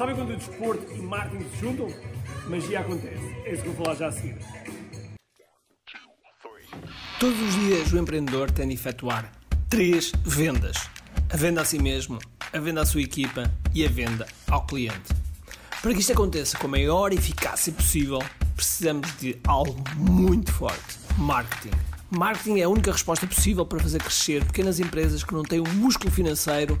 Sabem quando o desporto e marketing se juntam? Magia acontece. É isso que eu vou falar já a seguir. Todos os dias o empreendedor tem de efetuar três vendas: a venda a si mesmo, a venda à sua equipa e a venda ao cliente. Para que isto aconteça com a maior eficácia possível, precisamos de algo muito forte: marketing. Marketing é a única resposta possível para fazer crescer pequenas empresas que não têm o um músculo financeiro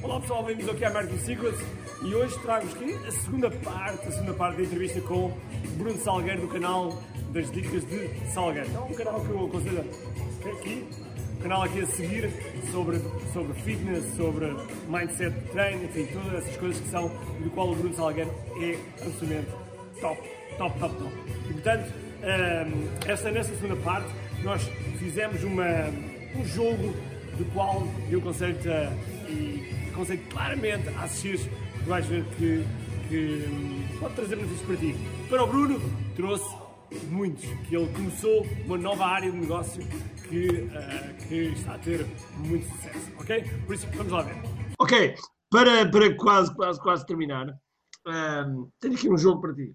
Olá pessoal, bem-vindos ao QI Marketing Secrets e hoje trago-vos aqui a segunda parte, a segunda parte da entrevista com Bruno Salgueiro do canal das Dicas de Salgueiro. É um canal que eu aconselho aqui canal aqui a seguir sobre, sobre fitness, sobre mindset de treino, enfim, todas essas coisas que são do qual o Bruno Salgueiro é absolutamente top, top, top, top. E portanto, um, esta, nesta segunda parte, nós fizemos uma, um jogo do qual eu aconselho-te e aconselho claramente a assistir, tu vais ver que, que hum, pode trazer benefícios para ti. Para o Bruno, trouxe muitos, que ele começou uma nova área de negócio que, uh, que está a ter muito sucesso, ok? Por isso, vamos lá ver. Ok, para, para quase, quase, quase terminar, um, tenho aqui um jogo para ti.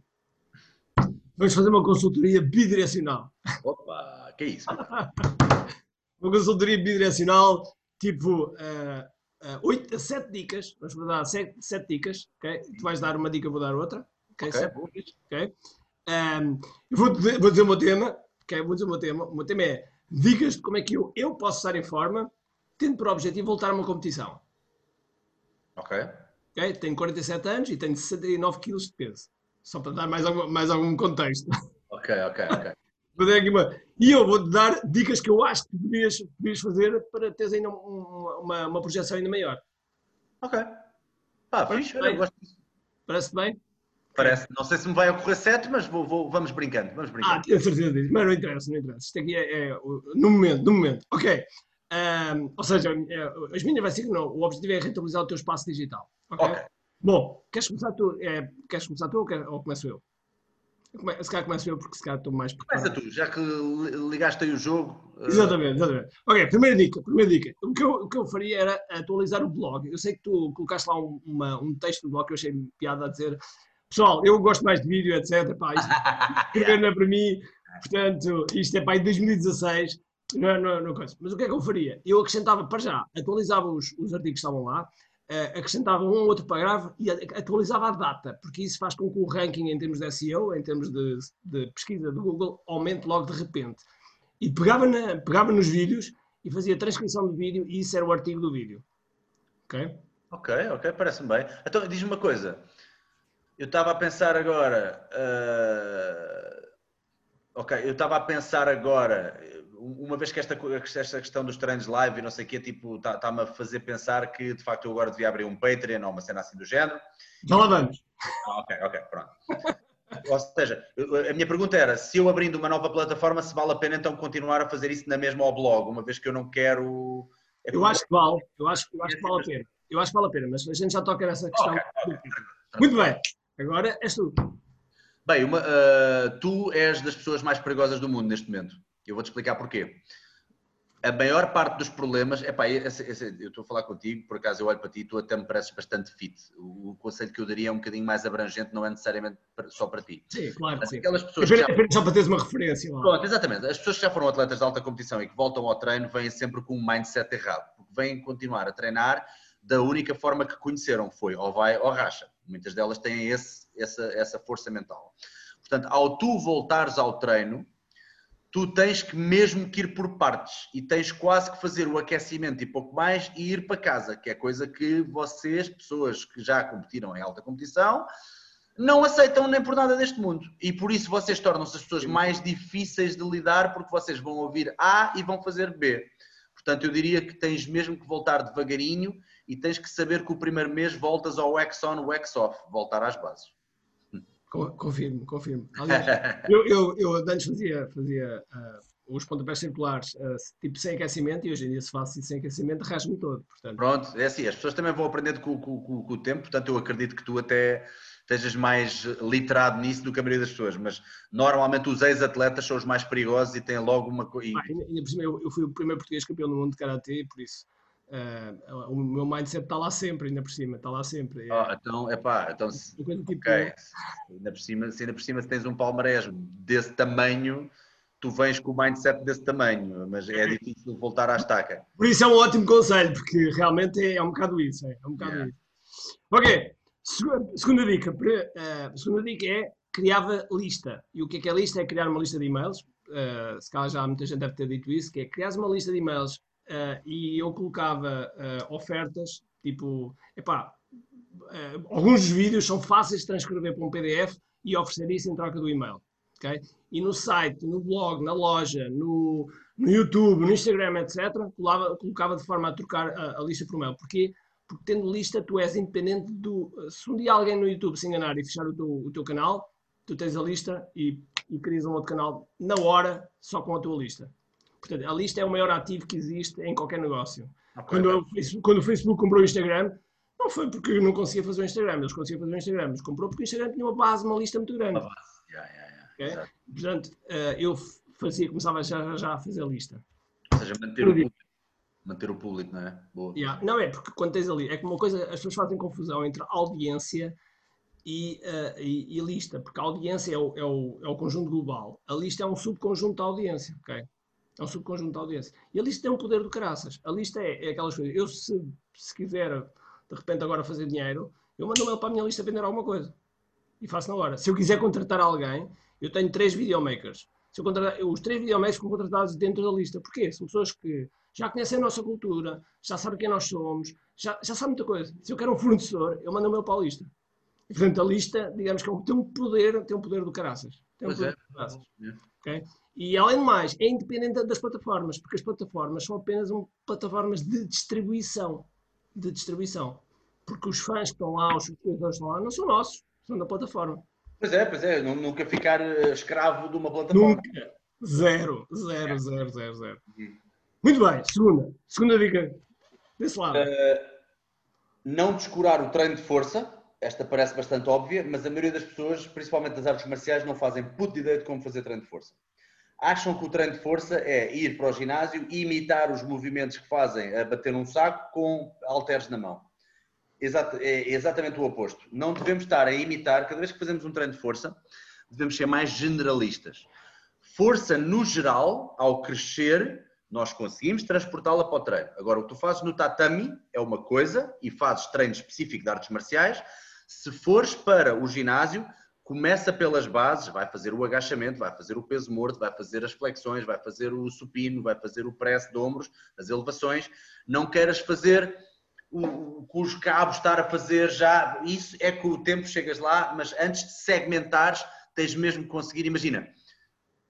Vamos fazer uma consultoria bidirecional. Opa, que é isso? uma consultoria bidirecional, tipo uh, uh, 8 a 7 dicas. Vamos dar 7, 7 dicas, ok? Tu vais dar uma dica, eu vou dar outra. Ok, okay. 7 dicas, ok? Um, vou, vou dizer o meu tema, okay? vou dizer o meu tema. O meu tema é dicas de como é que eu, eu posso estar em forma, tendo por objetivo voltar a uma competição. Ok. okay? Tenho 47 anos e tenho 69 kg de peso. Só para dar mais algum, mais algum contexto. Ok, ok, ok. E eu vou-te dar dicas que eu acho que devias, devias fazer para teres ainda uma, uma, uma projeção ainda maior. Ok. Pá, fixe, eu gosto disso. Parece bem? Parece, não sei se me vai ocorrer sete, mas vou, vou, vamos brincando, vamos brincando. Ah, tenho certeza disso, mas não interessa, não interessa. Isto aqui é, é no momento, no momento. Ok. Um, ou seja, é, as minhas vai ser que não, o objetivo é rentabilizar o teu espaço digital. Ok. okay. Bom, queres começar tu, é, queres começar tu ou, quer, ou começo eu? Se calhar começo eu porque se calhar estou mais preparado. Começa tu, já que ligaste aí o jogo. Uh... Exatamente, exatamente. Ok, primeira dica, primeira dica. O que, eu, o que eu faria era atualizar o blog. Eu sei que tu colocaste lá um, uma, um texto do blog que eu achei piada a dizer Pessoal, eu gosto mais de vídeo, etc. Pá, isto, não é para mim, portanto, isto é para em 2016, não, é, não, é, não é coisa. Mas o que é que eu faria? Eu acrescentava, para já, atualizava os, os artigos que estavam lá, acrescentava um ou outro parágrafo e atualizava a data, porque isso faz com que o ranking em termos de SEO, em termos de, de pesquisa do Google, aumente logo de repente. E pegava, na, pegava nos vídeos e fazia transcrição do vídeo e isso era o artigo do vídeo. Ok? Ok, ok, parece-me bem. Então, diz-me uma coisa. Eu estava a pensar agora. Uh, ok, eu estava a pensar agora. Uma vez que esta, esta questão dos treinos live e não sei o quê, tipo, está-me a fazer pensar que de facto eu agora devia abrir um Patreon ou uma cena assim do género. Já lá vamos. Ah, ok, ok, pronto. ou seja, a minha pergunta era: se eu abrindo uma nova plataforma, se vale a pena então continuar a fazer isso na mesma ao blog, uma vez que eu não quero. É eu acho que vale, eu acho, eu acho que vale a pena. Eu acho que vale a pena, mas a gente já toca nessa questão. Okay, okay. Muito bem. Agora és tu. Bem, uma, uh, tu és das pessoas mais perigosas do mundo neste momento. Eu vou-te explicar porquê. A maior parte dos problemas, epá, esse, esse, eu estou a falar contigo, por acaso eu olho para ti e tu até me pareces bastante fit. O, o, conselho que eu daria é um bocadinho mais abrangente, não é necessariamente só para ti. Sim, claro sim. Aquelas pessoas é já... só para teres uma referência. Lá. Pronto, exatamente. As pessoas que já foram atletas de alta competição e que voltam ao treino vêm sempre com um mindset errado, porque vêm continuar a treinar da única forma que conheceram, foi ou vai ou racha. Muitas delas têm esse, essa, essa força mental. Portanto, ao tu voltares ao treino, tu tens que mesmo que ir por partes e tens quase que fazer o aquecimento e pouco mais e ir para casa, que é coisa que vocês, pessoas que já competiram em alta competição, não aceitam nem por nada deste mundo. E por isso vocês tornam-se as pessoas mais difíceis de lidar porque vocês vão ouvir A e vão fazer B. Portanto, eu diria que tens mesmo que voltar devagarinho e tens que saber que o primeiro mês voltas ao wax on, wax off, voltar às bases. Confirmo, confirmo. Aliás, eu, eu, eu antes fazia, fazia uh, os pontapés circulares, uh, tipo sem aquecimento, e hoje em dia se faz sem aquecimento, rasga-me todo. Portanto. Pronto, é assim, as pessoas também vão aprendendo com, com, com, com, o tempo, portanto eu acredito que tu até estejas mais literado nisso do que a maioria das pessoas, mas normalmente os ex-atletas são os mais perigosos e têm logo uma coisa. Ah, eu, eu fui o primeiro português campeão do mundo de Karatê, por isso Uh, o meu mindset está lá sempre, ainda por cima, está lá sempre. É, oh, então, é pá, então, se, tipo, ok, ainda por cima, se ainda por cima se tens um palmarés desse tamanho, tu vens com o mindset desse tamanho, mas é difícil voltar à estaca. Por isso é um ótimo conselho, porque realmente é, é um bocado isso. É, é um bocado yeah. isso. Ok, segunda, segunda dica. Uh, segunda dica é criava lista. E o que é que é lista? É criar uma lista de e-mails. Uh, se calhar já muita gente deve ter dito isso, que é criar uma lista de e-mails uh, e eu colocava uh, ofertas, tipo, epá, uh, alguns vídeos são fáceis de transcrever para um PDF e oferecer isso em troca do e-mail. Okay? E no site, no blog, na loja, no, no YouTube, no Instagram, etc., colocava, colocava de forma a trocar a, a lista por e-mail. Porquê? Porque tendo lista, tu és independente do. Se um dia alguém no YouTube se enganar e fechar o teu, o teu canal, tu tens a lista e, e crias um outro canal na hora só com a tua lista. Portanto, a lista é o maior ativo que existe em qualquer negócio. Okay. Quando, quando, o Facebook comprou o Instagram, não foi porque não conseguia fazer o Instagram, eles conseguiam fazer o Instagram, mas comprou porque o Instagram tinha uma base, uma lista muito grande. Uma base. Yeah, yeah, yeah. Okay? Portanto, uh, eu fazia, começava já, já a fazer a lista. Ou seja, manter o público. Manter o público, não é? Boa. Não é, porque quando tens ali, é que uma coisa, as pessoas fazem confusão entre audiência e, uh, e, e, lista, porque a audiência é o, é, o, é o conjunto global, a lista é um subconjunto da audiência, ok? É um subconjunto de audiência. E a lista tem um poder do caraças. A lista é, é aquelas coisas. Eu, se, se quiser, de repente, agora fazer dinheiro, eu mando um mail para a minha lista vender alguma coisa. E faço na hora. Se eu quiser contratar alguém, eu tenho três videomakers. Se eu contratar, os três videomakers ficam contratados dentro da lista. Porquê? São pessoas que já conhecem a nossa cultura, já sabem quem nós somos, já, já sabem muita coisa. Se eu quero um fornecedor, eu mando um mail para a lista. E, portanto, a lista, digamos que é tem um poder, tem um poder do caraças. Um pois é. É. Okay? E além do mais, é independente das plataformas, porque as plataformas são apenas um, plataformas de distribuição. De distribuição. Porque os fãs que estão lá, os subscritores que estão lá, não são nossos, são da plataforma. Pois é, pois é, nunca ficar eh, escravo de uma plataforma. Nunca. Zero, zero, zero, zero, zero. Uhum. Muito bem, segunda. Segunda dica. Desse lado. Uh, não descurar o treino de força. Esta parece bastante óbvia, mas a maioria das pessoas, principalmente das artes marciais, não fazem puta ideia de como fazer treino de força acham que o treino de força é ir para o ginásio e imitar os movimentos que fazem a bater um saco com halteres na mão. Exato, é exatamente o oposto. Não devemos estar a imitar, cada vez que fazemos um treino de força, devemos ser mais generalistas. Força, no geral, ao crescer, nós conseguimos transportá-la para o treino. Agora, o que tu fazes no tatami é uma coisa e fazes treino específico de artes marciais. Se fores para o ginásio, começa pelas bases, vai fazer o agachamento, vai fazer o peso morto, vai fazer as flexões, vai fazer o supino, vai fazer o press de ombros, as elevações. Não queiras fazer o, com os cabos estar a fazer já, isso é com o tempo chegas lá, mas antes de segmentares, tens mesmo que conseguir, imagina,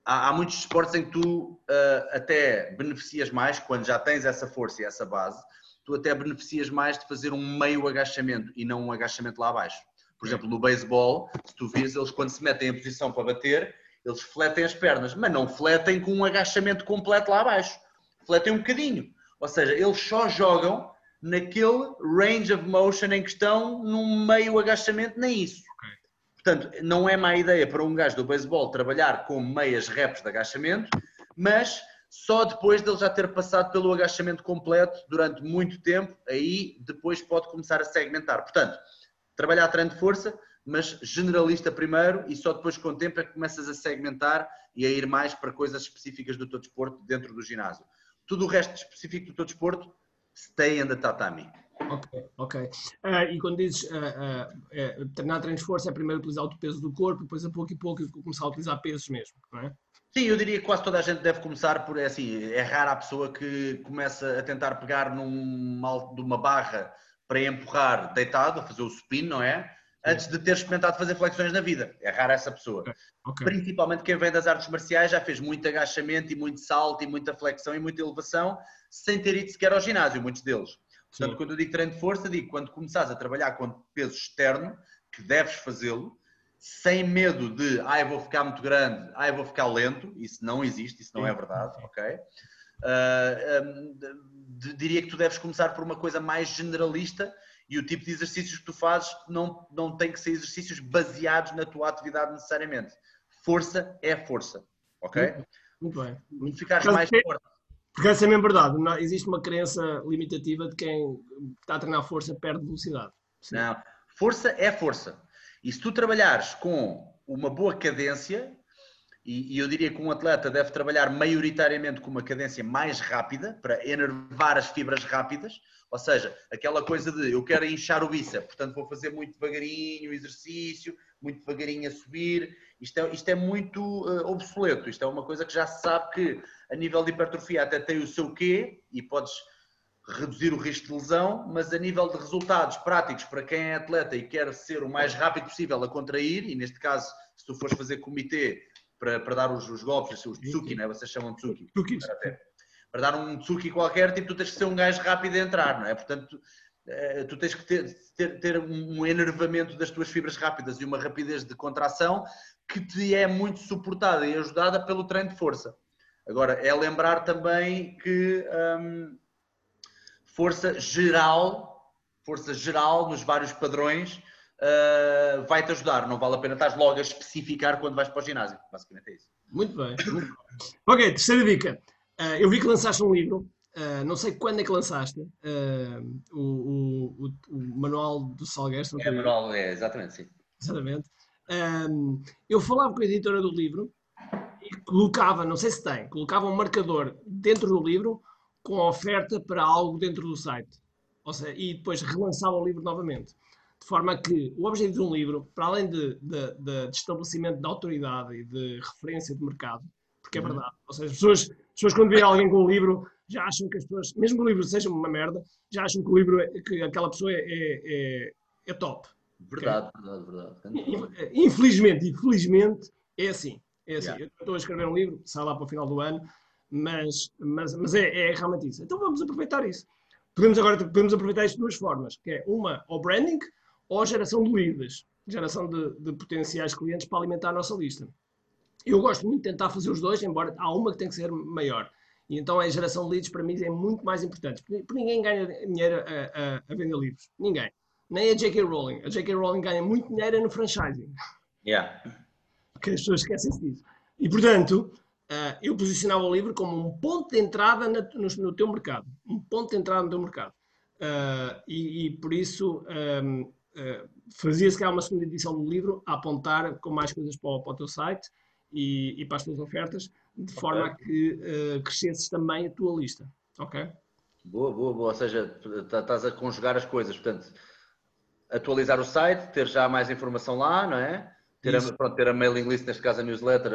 há, há muitos esportes em que tu uh, até beneficias mais, quando já tens essa força e essa base, tu até beneficias mais de fazer um meio agachamento e não um agachamento lá abaixo. Por exemplo, no beisebol, se tu vires, eles quando se metem em posição para bater, eles fletem as pernas, mas não fletem com um agachamento completo lá abaixo. Fletem um bocadinho. Ou seja, eles só jogam naquele range of motion em que estão num meio agachamento, nem isso. Portanto, não é má ideia para um gajo do beisebol trabalhar com meias reps de agachamento, mas só depois dele já ter passado pelo agachamento completo durante muito tempo, aí depois pode começar a segmentar. Portanto, trabalhar treino de força, mas generalista primeiro e só depois com o tempo é que começas a segmentar e a ir mais para coisas específicas do teu desporto dentro do ginásio. Tudo o resto específico do teu desporto, stay in the tatami. Ok, ok. Uh, e quando dizes uh, uh, treinar treino de força é primeiro utilizar o peso do corpo, depois a pouco e pouco começar a utilizar pesos mesmo, não é? Sim, eu diria que quase toda a gente deve começar por, é assim, é rara a pessoa que começa a tentar pegar num, de uma barra para empurrar deitado, a fazer o supino, não é? Antes de ter experimentado fazer flexões na vida. É rara essa pessoa. Okay. Principalmente quem vem das artes marciais já fez muito agachamento e muito salto e muita flexão e muita elevação sem ter ido sequer ao ginásio, muitos deles. Portanto, Sim. quando eu digo treino de força, digo quando começares a trabalhar com peso externo, que deves fazê-lo, sem medo de, ah, eu vou ficar muito grande, ah, eu vou ficar lento. Isso não existe, isso não é verdade, ok? Uh, um, diria que tu deves começar por uma coisa mais generalista e o tipo de exercícios que tu fazes não, não tem que ser exercícios baseados na tua atividade necessariamente. Força é força, ok? Muito bem. Não ficares mais forte. Porque essa é mesmo verdade. Não, existe uma crença limitativa de quem está a treinar força perde velocidade. Sim. Não. Força é força. E se tu trabalhares com uma boa cadência, e, eu diria que um atleta deve trabalhar maioritariamente com uma cadência mais rápida para enervar as fibras rápidas, ou seja, aquela coisa de eu quero inchar o bíceps, portanto vou fazer muito devagarinho o exercício, muito devagarinho a subir. Isto é, isto é muito uh, obsoleto, isto é uma coisa que já se sabe que a nível de hipertrofia até tem o seu quê e podes reduzir o risco de lesão, mas a nível de resultados práticos para quem é atleta e quer ser o mais rápido possível a contrair, e neste caso, se tu fores fazer comitê para, para dar os, os golpes, os tsuki, né? vocês chamam tsuki. Para, para dar um tsuki qualquer, tipo, tu tens que ser um gajo rápido a entrar, não é? Portanto, eh, tu tens que ter, ter, ter um enervamento das tuas fibras rápidas e uma rapidez de contração que te é muito suportada e ajudada pelo treino de força. Agora, é lembrar também que hum, força geral, força geral nos vários padrões, uh, vai-te ajudar. Não vale a pena estar logo a especificar quando vais para o ginásio. Basicamente é isso. Muito bem. Muito bem. ok, terceira dica. Uh, eu vi que lançaste um livro. Uh, não sei quando é que lançaste o, o, o, o, manual do Salgueiro. É, o manual, é, exatamente, sim. Exatamente. Um, eu falava com a editora do livro e colocava, não sei se tem, colocava um marcador dentro do livro com oferta para algo dentro do site. Ou seja, e depois relançava o livro novamente. De forma que o objetivo de um livro, para além de, de, de, de estabelecimento de autoridade e de referência de mercado, porque é uhum. verdade, ou seja, as pessoas, as pessoas quando veem alguém com um livro já acham que as pessoas, mesmo que o livro seja uma merda, já acham que o livro, é, que aquela pessoa é, é, é, é top. Verdade, okay? verdade, verdade. Infelizmente, infelizmente, é assim. É assim. Yeah. Eu estou a escrever um livro, sai lá para o final do ano, mas, mas, mas é, é realmente isso. Então vamos aproveitar isso. Podemos agora podemos aproveitar isto de duas formas, que é uma, o branding, ou a geração de leads, geração de, de, potenciais clientes para alimentar a nossa lista. Eu gosto muito de tentar fazer os dois, embora há uma que tem que ser maior. E então a geração de leads para mim é muito mais importante. Porque ninguém ganha dinheiro a, a, a vender livros. Ninguém. Nem a J.K. Rowling. A J.K. Rowling ganha muito dinheiro no franchising. Yeah. Porque as pessoas esquecem-se disso. E portanto, uh, eu posicionava o livro como um ponto de entrada na, no, no, teu mercado. Um ponto de entrada no teu mercado. Uh, e, e, por isso um, uh, eh, fazia-se cá uma segunda edição do livro a apontar com mais coisas para o, para o teu site e, e, para as tuas ofertas, de okay. forma a que crescesses também a tua lista. Ok? Boa, boa, boa. Ou seja, tá, estás a conjugar as coisas. Portanto, atualizar o site, ter já mais informação lá, não é? Ter, a, pronto, ter a mailing list, neste caso a newsletter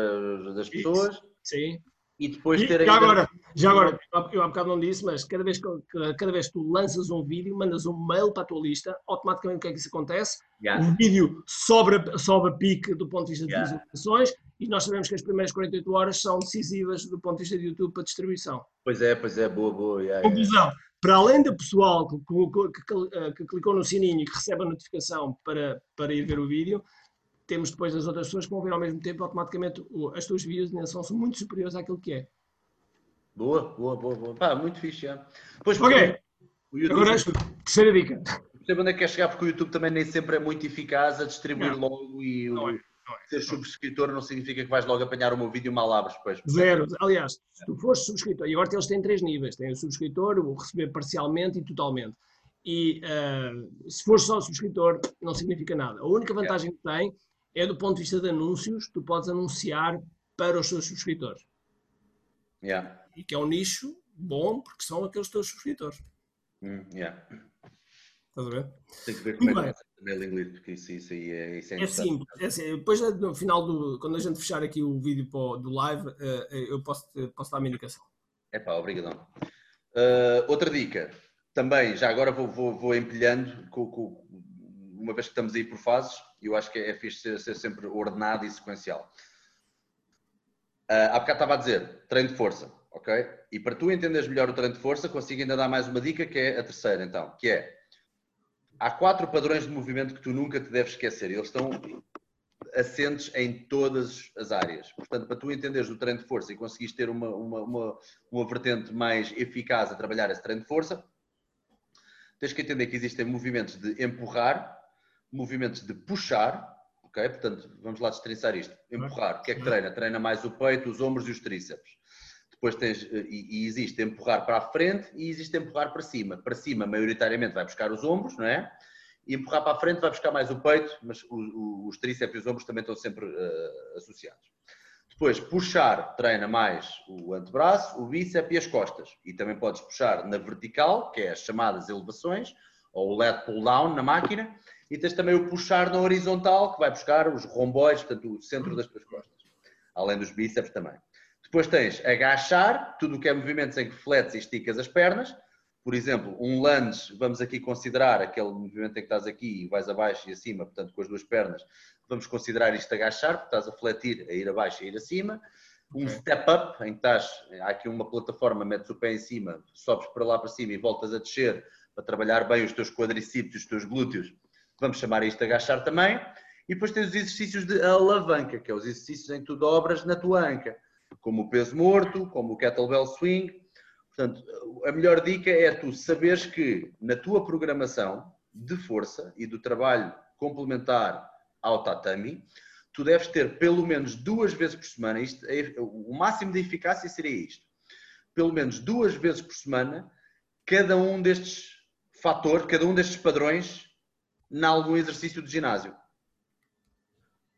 das pessoas. Isso. Sim. E depois ter e, já agora, já agora, eu há bocado não disse, mas cada vez, que, cada vez que tu lanças um vídeo, mandas um mail para a tua lista, automaticamente o que é que isso acontece? Yeah. O vídeo sobe, sobe a pique do ponto de vista de yeah. visualizações e nós sabemos que as primeiras 48 horas são decisivas do ponto de vista de YouTube para distribuição. Pois é, pois é, boa, boa. Yeah, Conclusão, para além do pessoal que, que, que, que, clicou no sininho e que recebe a notificação para, para ir ver o vídeo, temos depois as outras pessoas que vão ver ao mesmo tempo, automaticamente as tuas views são muito superiores àquilo que é. Boa, boa, boa, boa. Pá, muito fixe, já. Pois, ok. YouTube, Agora, terceira dica. Percebo onde é que quer chegar, porque o YouTube também nem sempre é muito eficaz a distribuir não. logo e não o, é. Ser subscritor não significa que vais logo apanhar o meu vídeo mal abres depois. Zero. Aliás, se tu fores subscritor, e agora eles têm três níveis: tem o subscritor, o receber parcialmente e totalmente. E uh, se fores só subscritor, não significa nada. A única vantagem é. que tem é do ponto de vista de anúncios, tu podes anunciar para os teus subscritores. Yeah. E que é um nicho bom, porque são aqueles teus subscritores. Mm, yeah. Estás a ver? Tem que ver como é que é mailing list, porque isso, isso, aí é, isso é, é simples. É assim, depois, no final, do, quando a gente fechar aqui o vídeo do live, eh, eh, eu posso, posso dar uma indicação. É pá, obrigadão. Uh, outra dica, também, já agora vou, vou, vou empilhando, com, com, uma vez que estamos aí por fases, eu acho que é, é fixe ser, ser sempre ordenado e sequencial. Uh, há bocado estava a dizer, treino de força, ok? E para tu entenderes melhor o treino de força, consigo ainda dar mais uma dica, que é a terceira, então, que é há quatro padrões de movimento que tu nunca te deves esquecer. Eles estão assentes em todas as áreas. Portanto, para tu entenderes o treino de força e conseguires ter uma, uma, uma, uma vertente mais eficaz a trabalhar esse treino de força, tens que entender que existem movimentos de empurrar, movimentos de puxar, ok? Portanto, vamos lá destrinçar isto. Empurrar, o que é que treina? Treina mais o peito, os ombros e os tríceps. Depois tens, eh, e, e existe empurrar para a frente e existe empurrar para cima. Para cima, maioritariamente, vai buscar os ombros, não é? E empurrar para a frente vai buscar mais o peito, mas o, o, os tríceps e os ombros também estão sempre uh, associados. Depois, puxar treina mais o antebraço, o bíceps e as costas. E também podes puxar na vertical, que é as chamadas elevações, ou o lat pull down na máquina. E tens também o puxar na horizontal, que vai buscar os romboides, portanto, o centro das tuas costas. Além dos bíceps também. Depois tens agachar, tudo o que é movimentos em que fletes e esticas as pernas. Por exemplo, um lunge, vamos aqui considerar aquele movimento em que estás aqui e vais abaixo e acima, portanto, com as duas pernas. Vamos considerar isto agachar, porque estás a fletir, a ir abaixo e a ir acima. Um step up, em que estás, há aqui uma plataforma, metes o pé em cima, sobes para lá para cima e voltas a descer para trabalhar bem os teus quadricípeos, os teus glúteos. Vamos chamar isto de agachar também. E depois tens os exercícios de alavanca, que é os exercícios em que tu dobras na tua anca como o peso morto, como o kettlebell swing. Portanto, a melhor dica é tu saberes que na tua programação de força e do trabalho complementar ao tatami, tu deves ter pelo menos duas vezes por semana, isto, é, o máximo de eficácia seria isto, pelo menos duas vezes por semana, cada um destes fatores, cada um destes padrões, em algum exercício de ginásio.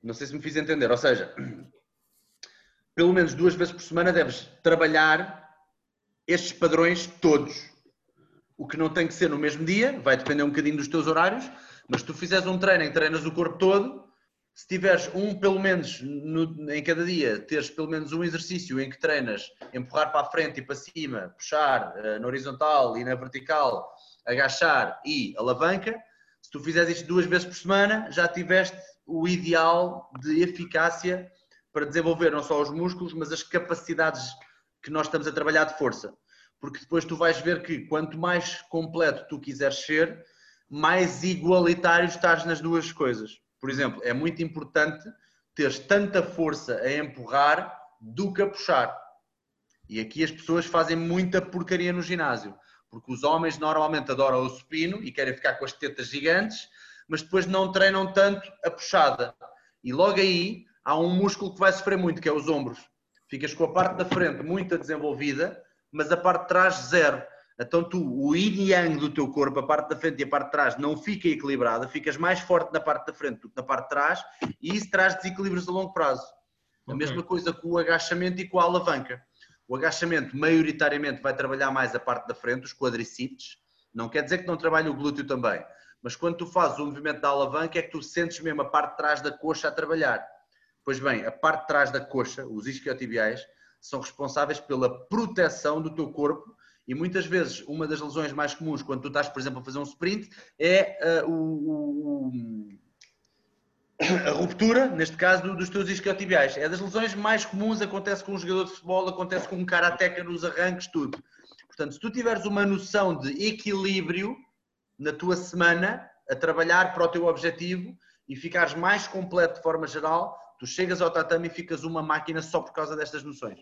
Não sei se me fiz entender, ou seja, pelo menos duas vezes por semana deves trabalhar estes padrões todos. O que não tem que ser no mesmo dia, vai depender um bocadinho dos teus horários, mas se tu fizeres um treino em treinas o corpo todo, se tiveres um pelo menos no, em cada dia, teres pelo menos um exercício em que treinas empurrar para a frente e para cima, puxar uh, na horizontal e na vertical, agachar e alavanca, se tu fizeres isto duas vezes por semana, já tiveste o ideal de eficácia para desenvolver não só os músculos, mas as capacidades que nós estamos a trabalhar de força. Porque depois tu vais ver que quanto mais completo tu quiseres ser, mais igualitário estás nas duas coisas. Por exemplo, é muito importante teres tanta força a empurrar do que a puxar. E aqui as pessoas fazem muita porcaria no ginásio. Porque os homens normalmente adoram o supino e querem ficar com as tetas gigantes, mas depois não treinam tanto a puxada. E logo aí há um músculo que vai sofrer muito, que é os ombros. Ficas com a parte da frente muito desenvolvida, mas a parte de trás zero. Então tu, o yin yang do teu corpo, a parte da frente e a parte de trás não fica equilibrada, ficas mais forte na parte da frente do que na parte de trás e isso traz desequilíbrios a longo prazo. A mesma coisa com o agachamento e com a alavanca. O agachamento maioritariamente vai trabalhar mais a parte da frente, os quadricípedes. Não quer dizer que não trabalhe o glúteo também. Mas quando tu fazes o movimento da alavanca é que tu sentes mesmo a parte de trás da coxa a trabalhar. Pois bem, a parte de trás da coxa, os isquiotibiais, são responsáveis pela proteção do teu corpo e muitas vezes uma das lesões mais comuns quando tu estás, por exemplo, a fazer um sprint é uh, o, o, a ruptura, neste caso, dos teus isquiotibiais. É das lesões mais comuns, acontece com um jogador de futebol, acontece com um karateca nos arranques, tudo. Portanto, se tu tiveres uma noção de equilíbrio na tua semana a trabalhar para o teu objetivo e ficares mais completo de forma geral, Tu chegas ao tatame e ficas uma máquina só por causa destas noções.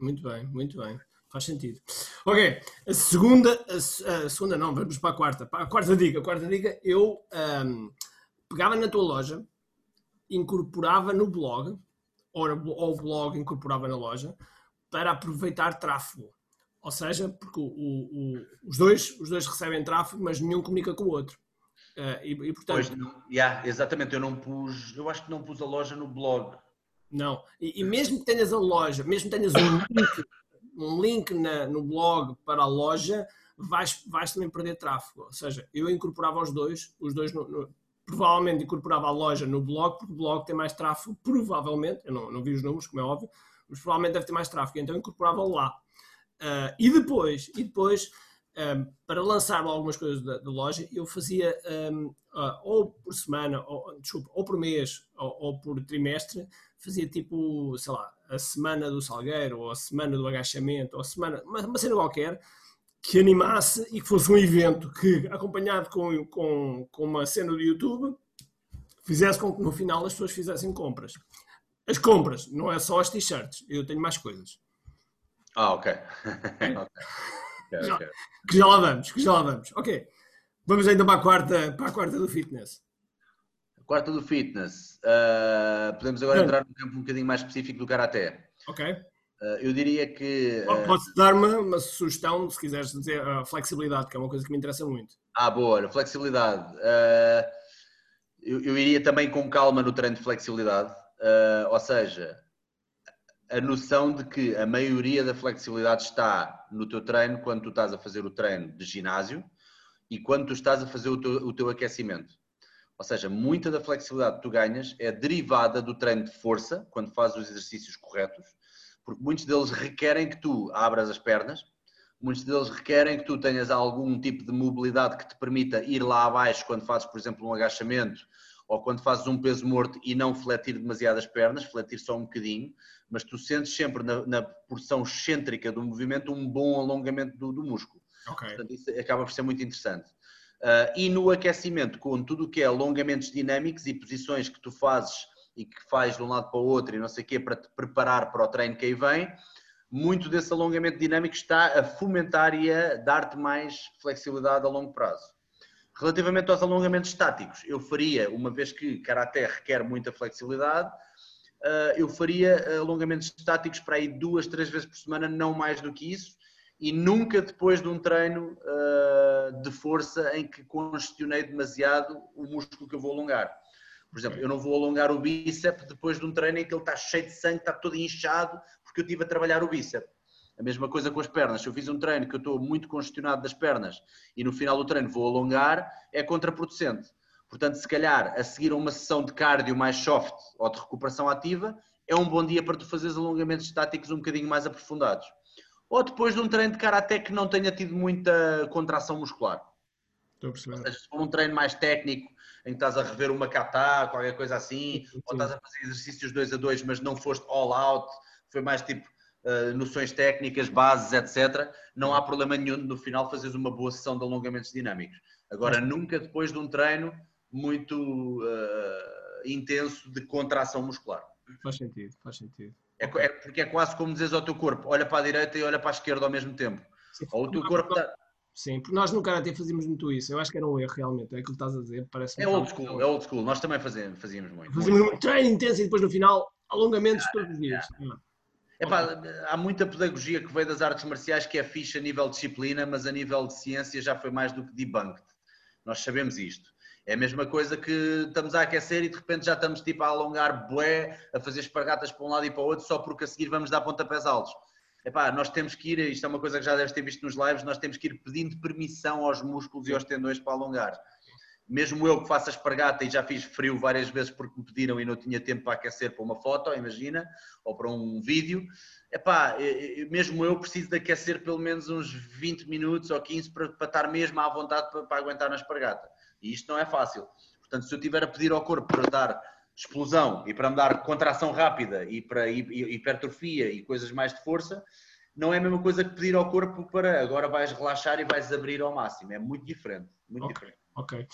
Muito bem, muito bem. Faz sentido. Ok, a segunda, a, a segunda não, vamos para a quarta. a quarta dica, a quarta dica, eu um, pegava na tua loja, incorporava no blog, ou, ou o blog incorporava na loja, para aproveitar tráfego. Ou seja, porque o, o, os, dois, os dois recebem tráfego, mas nenhum comunica com o outro. Uh, e, e, portanto, pois, yeah, exatamente, eu não pus, eu acho que não pus a loja no blog. Não, e, e mesmo que tenhas a loja, mesmo que tenhas um link, um link na, no blog para a loja, vais, vais também perder tráfego. Ou seja, eu incorporava os dois, os dois no, no, provavelmente incorporava a loja no blog, porque o blog tem mais tráfego, provavelmente, eu não, não vi os números, como é óbvio, mas provavelmente deve ter mais tráfego, então incorporava lá. Uh, e depois, e depois um, para lançar algumas coisas da, da loja, eu fazia um, uh, ah, ou por semana, ou, desculpa, ou por mês, ou, ou, por trimestre, fazia tipo, sei lá, a semana do salgueiro, ou a semana do agachamento, ou a semana, uma, uma cena qualquer, que animasse e que fosse um evento que, acompanhado com, com, com uma cena do YouTube, fizesse com que no final as pessoas fizessem compras. As compras, não é só as t-shirts, eu tenho mais coisas. Ah, ok. okay. okay, já, Que já lá vamos, que já lá vamos. Ok. Vamos ainda para a quarta, para a quarta do fitness. A quarta do fitness. Uh, podemos agora entrar num campo um bocadinho mais específico do karaté. Ok. Uh, eu diria que. Uh... Podes dar-me uma sugestão, se quiseres dizer, a flexibilidade, que é uma coisa que me interessa muito. Ah, boa, a flexibilidade. Eu, eu, iria também com calma no treino de flexibilidade, ou seja, a noção de que a maioria da flexibilidade está no teu treino quando tu estás a fazer o treino de ginásio e quando tu estás a fazer o teu, o teu aquecimento. Ou seja, muita da flexibilidade que tu ganhas é derivada do treino de força, quando fazes os exercícios corretos, porque muitos deles requerem que tu abras as pernas, muitos deles requerem que tu tenhas algum tipo de mobilidade que te permita ir lá abaixo quando fazes, por exemplo, um agachamento ou quando fazes um peso morto e não fletir demasiado as pernas, fletir só um bocadinho, mas tu sentes sempre na, na porção excêntrica do movimento um bom alongamento do, do músculo. Okay. Portanto, isso acaba por ser muito interessante. Uh, e no aquecimento, com tudo o que é alongamentos dinâmicos e posições que tu fazes e que fazes de um lado para o outro e não sei o quê para te preparar para o treino que aí vem, muito desse alongamento dinâmico está a fomentar e a dar-te mais flexibilidade a longo prazo. Relativamente aos alongamentos estáticos, eu faria, uma vez que Karaté requer muita flexibilidade, ah, eu faria alongamentos estáticos para aí duas, três vezes por semana, não mais do que isso, e nunca depois de um treino ah, de força em que congestionei demasiado o músculo que eu vou alongar. Por exemplo, eu não vou alongar o bíceps depois de um treino em que ele está cheio de sangue, está todo inchado, porque eu estive a trabalhar o bíceps. A mesma coisa com as pernas. Se eu fiz um treino que eu estou muito congestionado das pernas e no final do treino vou alongar, é contraproducente. Portanto, se calhar a seguir a uma sessão de cardio mais soft ou de recuperação ativa, é um bom dia para tu fazeres alongamentos estáticos um bocadinho mais aprofundados. Ou depois de um treino de karaté que não tenha tido muita contração muscular. Estou a perceber. Seja, se for um treino mais técnico, em que estás a rever uma kata, qualquer coisa assim, sim, ou estás a fazer exercícios 2 a 2, mas não foste all out, foi mais tipo uh, noções técnicas, bases, etc., não há problema nenhum no final fazeres uma boa sessão de alongamentos dinâmicos. Agora, nunca depois de um treino muito uh, intenso de contração muscular. Faz sentido, faz sentido. É, é, porque é quase como dizes ao teu corpo, olha para a direita e olha para a esquerda ao mesmo tempo. Sim. Ou o teu corpo está... Sim, porque nós no Karate fazíamos muito isso. Eu acho que era um erro realmente. É aquilo que estás a dizer. Parece é old school, é old school. Nós também fazíamos, fazíamos muito. Fazíamos muito treino intenso e depois no final alongamentos todos os dias. Yeah. Epá, há muita pedagogia que veio das artes marciais que é fixe a nível de disciplina, mas a nível de ciência já foi mais do que debunked. Nós sabemos isto. É a mesma coisa que estamos a aquecer e de repente já estamos tipo a alongar bué, a fazer espargatas para um lado e para o outro, só porque a seguir vamos dar pontapés altos. Epá, nós temos que ir, isto é uma coisa que já deves ter visto nos lives, nós temos que ir pedindo permissão aos músculos e aos tendões para alongar. Mesmo eu que faço a espargata e já fiz frio várias vezes porque me pediram e não tinha tempo para aquecer para uma foto, imagina, ou para um vídeo, epá, mesmo eu preciso de aquecer pelo menos uns 20 minutos ou 15 para, para estar mesmo à vontade para, para aguentar na espargata. E isto não é fácil. Portanto, se eu tiver a pedir ao corpo para dar explosão e para me dar contração rápida e para hipertrofia e coisas mais de força, não é a mesma coisa que pedir ao corpo para agora vais relaxar e vais abrir ao máximo. É muito diferente. Muito okay, diferente. Ok.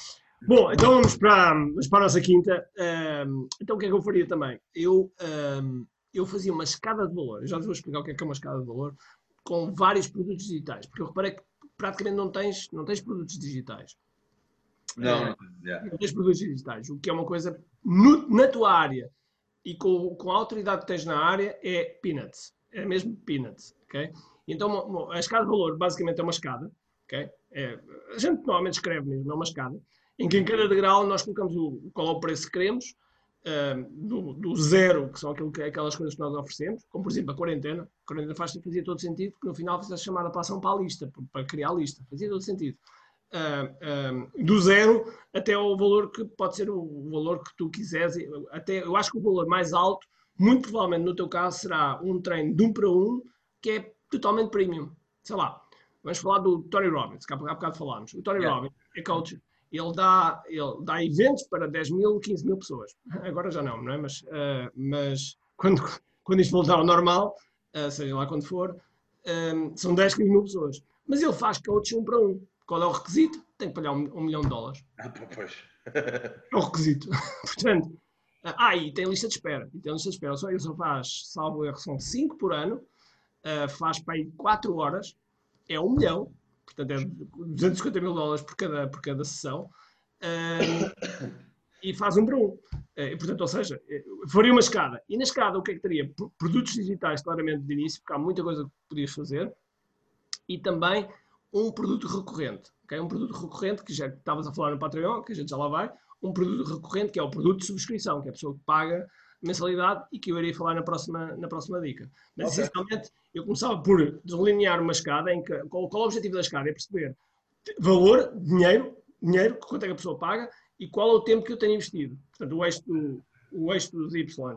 Bom, então vamos para, vamos para a nossa quinta. Um, então o que é que eu faria também? Eu, um, eu fazia uma escada de valor. Eu já te vou explicar o que é que é uma escada de valor com vários produtos digitais. Porque eu reparei que praticamente não tens, não tens produtos digitais. Não, é, não tens produtos digitais. O que é uma coisa no, na tua área e com, com a autoridade que tens na área é peanuts. É mesmo peanuts, ok? Então a escada de valor basicamente é uma escada, ok? É, a gente normalmente escreve mesmo, é uma escada, em que em cada degrau nós colocamos o, qual é o preço que queremos, uh, do, do, zero, que são que, aquelas coisas que nós oferecemos, como por exemplo a quarentena. A quarentena faz, fazia todo sentido, porque no final fizesse chamar a passão para a lista, para criar a lista, fazia todo sentido uh, uh, do zero até ao valor que pode ser o valor que tu quiseres. Até, eu acho que o valor mais alto, muito provavelmente no teu caso, será um treino de um para um, que é totalmente premium. Sei lá, vamos falar do Tony Robbins, que há bocado falámos. O Tony yeah. Robbins é coach. Ele dá, ele dá eventos para 10 mil, 15 mil pessoas. Agora já não, não é? Mas, uh, mas quando, quando isto voltar ao normal, uh, seja lá quando for, um, são 10, 15 mil pessoas. Mas ele faz coach um para um. Qual é o requisito? tem que pagar um, um milhão de dólares. Ah, pois. É o requisito. Portanto, ah, e tem lista de espera. E tem lista de espera. Só, ele só faz, salvo erro, são 5 por ano, uh, faz para aí 4 horas, é um milhão, portanto é 250 mil dólares por cada, por cada sessão, uh, e faz um para um. Uh, portanto, ou seja, faria uma escada. E na escada o que é que teria? Produtos digitais, claramente, de início, porque há muita coisa que podias fazer, e também um produto recorrente. Okay? Um produto recorrente, que já estavas a falar no Patreon, que a gente já lá vai, um produto recorrente, que é o produto de subscrição, que é a pessoa que paga mensalidade e que eu irei falar na próxima, na próxima dica. Mas, okay. essencialmente, eu começava por delinear uma escada em que, qual, qual o objetivo da escada? É perceber valor, dinheiro, dinheiro, quanto é que a pessoa paga e qual é o tempo que eu tenho investido. Portanto, o eixo, do, o eixo dos Y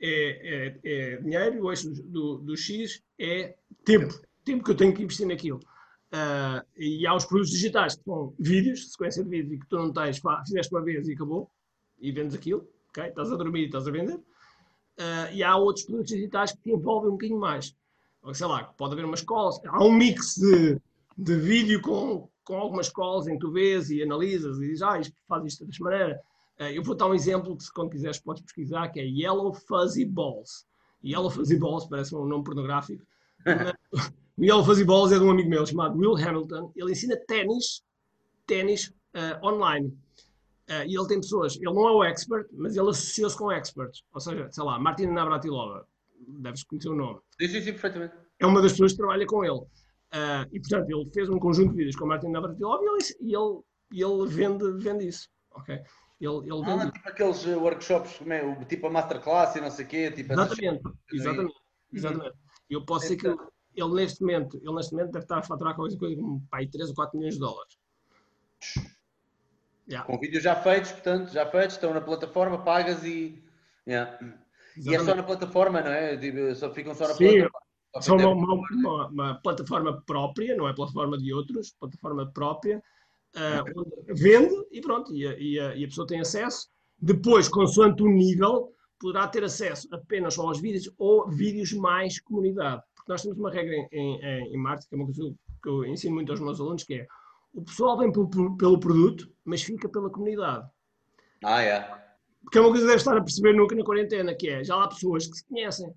é, é, é dinheiro e o eixo do, do X é tempo. Tempo que eu tenho que investir naquilo. Uh, e há os produtos digitais que são vídeos, sequência de vídeos, e que tu não tens, pá, fizeste uma vez e acabou, e vendes aquilo, ok? Estás a dormir e estás a vender. Uh, e há outros produtos digitais que te envolvem um bocadinho mais. Ou, sei lá, pode haver uma escola, há um mix de, de vídeo com, com algumas escolas em que tu vês e analisas e dizes, ah, isto faz isto desta maneira. Uh, eu vou dar um exemplo que, se quando quiseres, podes pesquisar, que é Yellow Fuzzy Balls. Yellow Fuzzy Balls parece um nome pornográfico. Fuzzy Balls é de um amigo meu chamado Will Hamilton. Ele ensina ténis, ténis uh, online. Uh, e ele tem pessoas, ele não é o expert, mas ele associou-se com experts. Ou seja, sei lá, Martina Navratilova, deves conhecer o nome. Sim, sim, sim, perfeitamente. É uma das pessoas que trabalha com ele. Uh, e portanto, ele fez um conjunto de vídeos com Martina Navratilova e ele, e ele, vende, vende isso. Ok? Ele, ele vende... Ah, tipo aqueles workshops, é, tipo a masterclass e não sei o quê. Tipo exatamente, exatamente. exatamente. Eu posso ser que ele neste momento, ele neste momento deve estar a faturar coisa, coisa como pai, 3 ou 4 milhões de dólares. Yeah. Com vídeos já feitos, portanto, já feitos, estão na plataforma, pagas e. Yeah. E é só na plataforma, não é? Só ficam só na Sim, plataforma. Só uma, uma, uma, uma, plataforma própria, não é plataforma de outros, plataforma própria, uh, onde vende e pronto, e a, e, a, e a pessoa tem acesso. Depois, consoante o nível, poderá ter acesso apenas aos vídeos ou vídeos mais comunidade nós temos uma regra em, em, em marketing, que é uma coisa que eu ensino muito aos meus alunos, que é o pessoal vem pelo, pelo produto, mas fica pela comunidade. Ah, é. Porque é uma coisa que deve estar a perceber nunca na quarentena, que é, já há pessoas que se conhecem.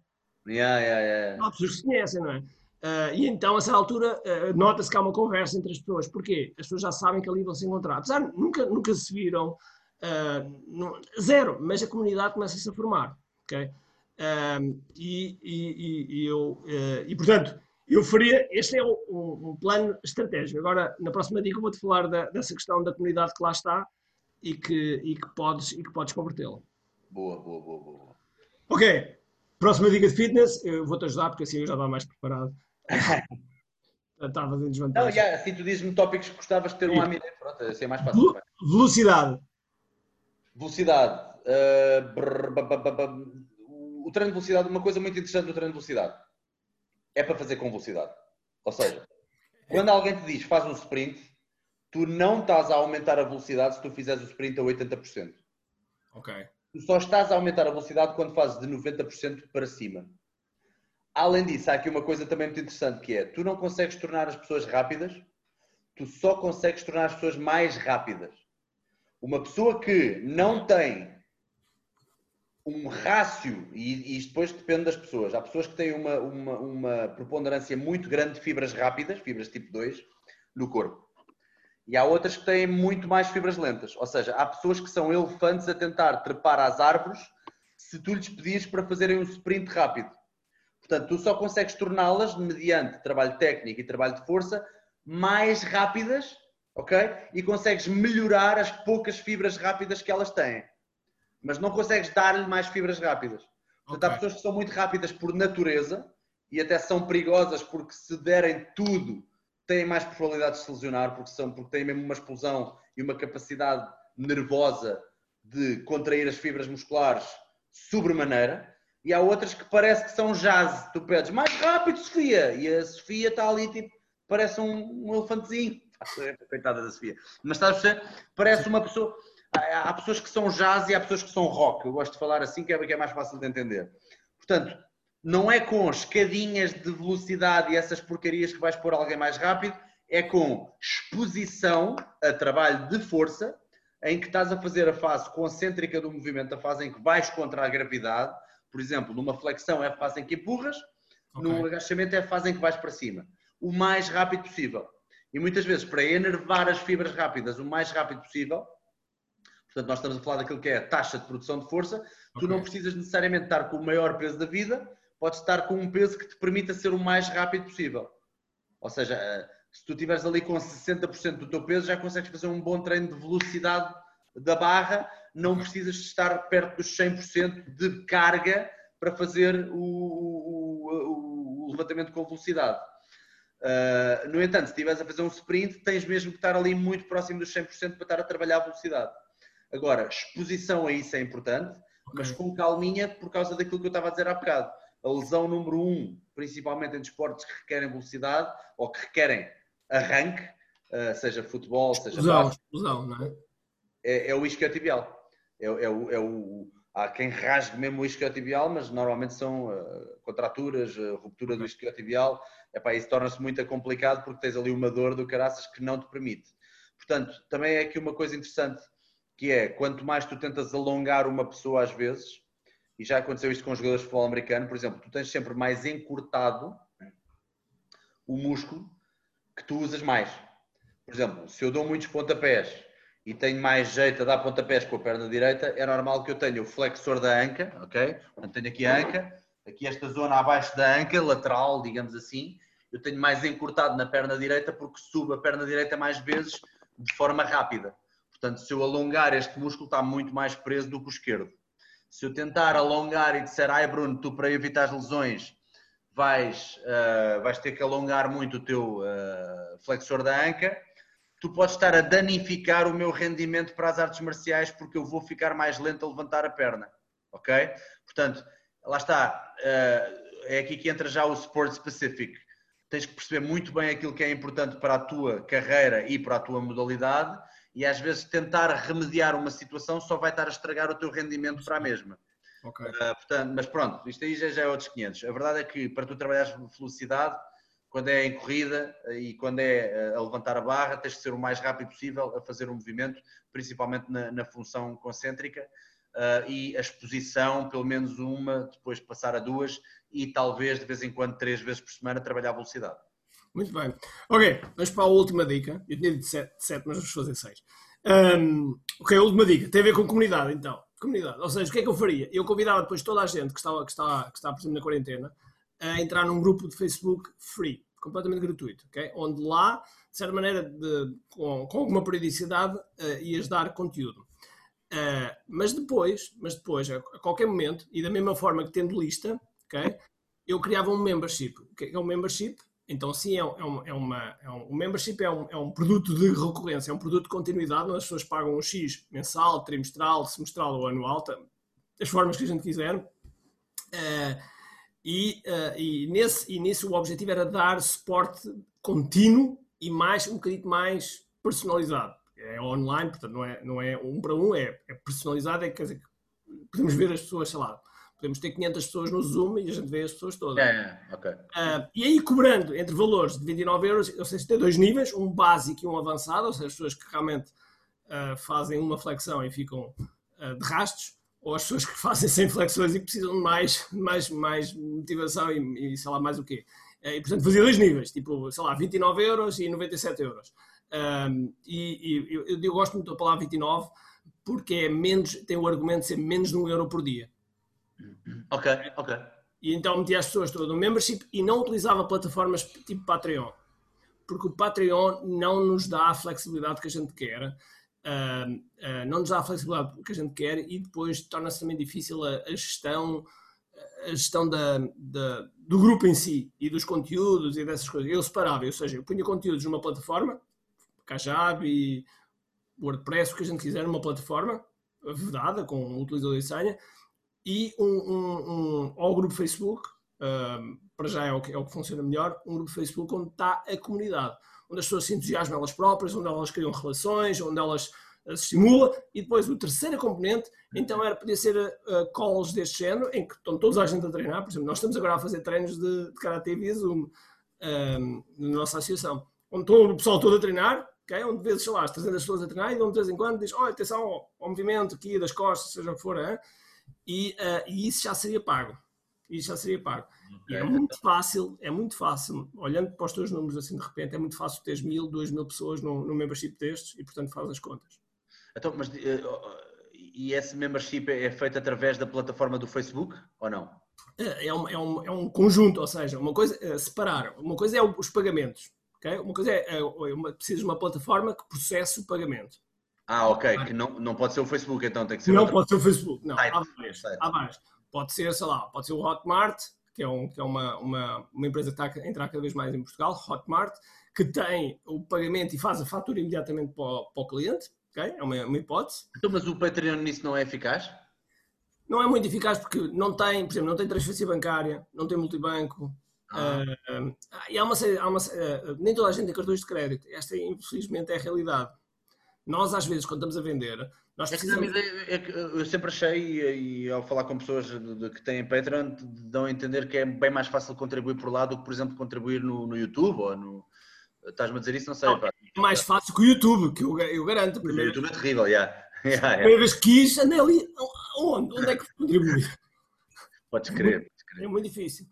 Yeah, yeah, yeah. Há pessoas que se conhecem, não é? Uh, e então, a essa altura, uh, nota-se que há uma conversa entre as pessoas. Porquê? As pessoas já sabem que ali vão se encontrar. Apesar de nunca, nunca se viram, uh, zero, mas a comunidade começa-se a formar. Okay? Um, e, e, e, eu, uh, e, portanto, eu faria. Este é um, um, plano estratégico. Agora, na próxima dica, vou-te falar da, dessa questão da comunidade que lá está e que, e que podes, e que podes convertê-la. Boa, boa, boa, boa. Ok. Próxima dica de fitness, eu vou-te ajudar porque assim eu já estava mais preparado. Estavas em desvantagem. Não, yeah, assim tu dizes-me tópicos que gostavas de ter um AMI, pronto, assim é mais fácil. Velocidade. Velocidade. Uh, brrr, o treino de velocidade, uma coisa muito interessante do treino de velocidade é para fazer com velocidade. Ou seja, quando alguém te diz faz um sprint, tu não estás a aumentar a velocidade se tu fizeres o sprint a 80%. Ok. Tu só estás a aumentar a velocidade quando fazes de 90% para cima. Além disso, há aqui uma coisa também muito interessante que é, tu não consegues tornar as pessoas rápidas, tu só consegues tornar as pessoas mais rápidas. Uma pessoa que não tem um rácio, e, isto depois depende das pessoas. Há pessoas que têm uma, uma, uma preponderância muito grande de fibras rápidas, fibras tipo 2, no corpo. E há outras que têm muito mais fibras lentas. Ou seja, há pessoas que são elefantes a tentar trepar às árvores se tu lhes pedires para fazerem um sprint rápido. Portanto, tu só consegues torná-las, mediante trabalho técnico e trabalho de força, mais rápidas, ok? E consegues melhorar as poucas fibras rápidas que elas têm mas não consegues dar-lhe mais fibras rápidas. Portanto, okay. há pessoas que são muito rápidas por natureza e até são perigosas porque se derem tudo têm mais probabilidade de se lesionar porque, são, porque têm mesmo uma explosão e uma capacidade nervosa de contrair as fibras musculares sobremaneira. E há outras que parece que são jazz. Tu pedes mais rápido, Sofia! E a Sofia está ali, tipo, parece um, um elefantezinho. Coitada da Sofia. Mas estás a perceber? Parece uma pessoa há pessoas que são jazz e há pessoas que são rock. Eu gosto de falar assim, que é, que é mais fácil de entender. Portanto, não é com escadinhas de velocidade e essas porcarias que vais pôr alguém mais rápido, é com exposição a trabalho de força, em que estás a fazer a fase concêntrica do movimento, a fase em que vais contra a gravidade. Por exemplo, numa flexão é a fase em que empurras, okay. no agachamento é a fase em que vais para cima. O mais rápido possível. E muitas vezes, para enervar as fibras rápidas o mais rápido possível, portanto, nós estamos a falar daquilo que é a taxa de produção de força, okay. tu não precisas necessariamente estar com o maior peso da vida, podes estar com um peso que te permita ser o mais rápido possível. Ou seja, eh, se tu estiveres ali com 60% do teu peso, já consegues fazer um bom treino de velocidade da barra, não precisas estar perto dos 100% de carga para fazer o, o, o levantamento com velocidade. Uh, no entanto, se estiveres a fazer um sprint, tens mesmo que estar ali muito próximo dos 100% para estar a trabalhar a velocidade. Agora, exposição a isso é importante, mas com calminha por causa daquilo que eu estava a dizer há bocado. A lesão número um, principalmente em desportos que requerem velocidade ou que requerem arranque, uh, seja futebol, seja explosão, explosão, não é? É, é o isquiotibial. É, é, o, é o, há quem rasgue mesmo o isquiotibial, mas normalmente são uh, contraturas, uh, ruptura do isquiotibial epá, isso torna-se muito complicado porque tens ali uma dor do caraças que não te permite. Portanto, também é aqui uma coisa interessante, que é, quanto mais tu tentas alongar uma pessoa às vezes, e já aconteceu isto com jogadores de futebol americano, por exemplo, tu tens sempre mais encurtado o músculo que tu usas mais. Por exemplo, se eu dou muitos pontapés e tenho mais jeito a dar pontapés com a perna direita, é normal que eu tenha o flexor da anca, ok? Portanto, tenho aqui a anca, aqui esta zona abaixo da anca, lateral, digamos assim, eu tenho mais encurtado na perna direita porque subo a perna direita mais vezes de forma rápida. Portanto, se eu alongar este músculo está muito mais preso do que o esquerdo. Se eu tentar alongar e disser, ai Bruno, tu para evitar as lesões vais, uh, vais ter que alongar muito o teu uh, flexor da anca, tu podes estar a danificar o meu rendimento para as artes marciais porque eu vou ficar mais lento a levantar a perna. Ok? Portanto, lá está, uh, é aqui que entra já o sport specific. Tens que perceber muito bem aquilo que é importante para a tua carreira e para a tua modalidade e às vezes tentar remediar uma situação só vai estar a estragar o teu rendimento para a mesma. Okay. Uh, portanto, mas pronto, isto aí já, já é outros 500. A verdade é que para tu trabalhares velocidade, quando é em corrida e quando é a levantar a barra, tens de ser o mais rápido possível a fazer o um movimento, principalmente na, na função concêntrica uh, e a exposição, pelo menos uma, depois passar a duas e talvez de vez em quando, três vezes por semana, trabalhar a velocidade. Muito bem. Ok, vamos para a última dica. Eu tinha dito sete, sete mas vamos fazer seis. Um, ok, a última dica tem a ver com comunidade, então. Comunidade. Ou seja, o que é que eu faria? Eu convidava depois toda a gente que está, que está, que está por na quarentena a entrar num grupo de Facebook free, completamente gratuito, ok? Onde lá, de certa maneira, de, com, com alguma periodicidade, uh, ias dar conteúdo. Uh, mas depois, mas depois, a, a, qualquer momento, e da mesma forma que tendo lista, okay, eu criava um membership. O que é, é um membership? Então, sim, é, é, um, é uma. É um, o membership é um, é um produto de recorrência, é um produto de continuidade, onde as pessoas pagam um X mensal, trimestral, semestral ou anual, as formas que a gente quiser. Uh, e, uh, e, nesse, e nisso o objetivo era dar suporte contínuo e mais um bocadinho mais personalizado é online, portanto não é, não é um para um, é, é personalizado, é, quer dizer, podemos ver as pessoas, sei lá, podemos ter 500 pessoas no Zoom e a gente vê as pessoas todas. É. Uh, e aí cobrando entre valores de 29 euros, ou seja, tem dois níveis, um básico e um avançado, ou seja, as pessoas que realmente uh, fazem uma flexão e ficam uh, de rastros, ou as pessoas que fazem sem flexões e precisam de mais, mais, mais motivação e, e sei lá mais o quê. E, portanto, fazia dois níveis, tipo, sei lá, 29 euros e 97 euros. Um, e, e eu, eu, gosto muito da palavra 29 porque é menos, tem o argumento de ser menos de um euro por dia. Ok, ok. E então metia as pessoas todas no membership e não utilizava plataformas tipo Patreon. Porque o Patreon não nos dá a flexibilidade que a gente quer. Uh, uh, não nos dá a flexibilidade que a gente quer e depois torna-se também difícil a, a gestão a gestão da, da, do grupo em si e dos conteúdos e dessas coisas. Eu separava, ou seja, eu punha conteúdos numa plataforma Kajabi, WordPress, o que a gente quiser, numa plataforma vedada, com um utilizador e senha, e um, um, um, ao grupo Facebook, um, para já é o, que, é o que funciona melhor, um grupo Facebook onde está a comunidade, onde as pessoas se entusiasmam elas próprias, onde elas criam relações, onde elas uh, se estimula, e depois o terceiro componente, então era, podia ser uh, calls deste género, em que estão todos a gente a treinar, por exemplo, nós estamos agora a fazer treinos de, de Karate via Zoom um, na nossa associação onde estão o pessoal todo a treinar, okay? onde vês, sei lá, as 300 pessoas a treinar e de vez em quando diz, olha, atenção ao, ao, movimento aqui das costas, seja o que for, hein? E, uh, e isso já seria pago. Isso já seria pago. Okay. E é muito fácil, é muito fácil, olhando para os teus números assim de repente, é muito fácil teres mil, duas mil pessoas no, no membership destes e portanto faz as contas. Então, mas uh, e esse membership é feito através da plataforma do Facebook ou não? É, é um, é um, é um conjunto, ou seja, uma coisa é separar. Uma coisa é os pagamentos, okay? uma coisa é, é uma, precisas de uma plataforma que processe o pagamento. Ah, ok, que não, não pode ser o Facebook, então tem que ser. Não outra... pode ser o Facebook, não. Há várias, há várias. Pode ser, sei lá, pode ser o Hotmart, que é, um, que é uma, uma, uma empresa que está a entrar cada vez mais em Portugal, Hotmart, que tem o pagamento e faz a fatura imediatamente para o, para o cliente, ok? É uma, uma hipótese. Então, mas o Patreon nisso não é eficaz? Não é muito eficaz porque não tem, por exemplo, não tem transferência bancária, não tem multibanco. Ah. Uh, e há uma, há uma uh, nem toda a gente tem cartões de crédito. Esta, infelizmente, é a realidade. Nós, às vezes, quando estamos a vender, nós é precisamos... É que eu sempre achei, e ao falar com pessoas de, que têm Patreon, dão a entender que é bem mais fácil contribuir por lá do que, por exemplo, contribuir no, no YouTube ou no... Estás-me a dizer isso? Não sei. Não, é mais fácil que o YouTube, que eu, eu garanto. O YouTube é terrível, já. Yeah. Yeah, yeah. Primeira vez que quis, andei ali. Onde? Onde é que contribui? Podes crer, podes crer. É muito difícil.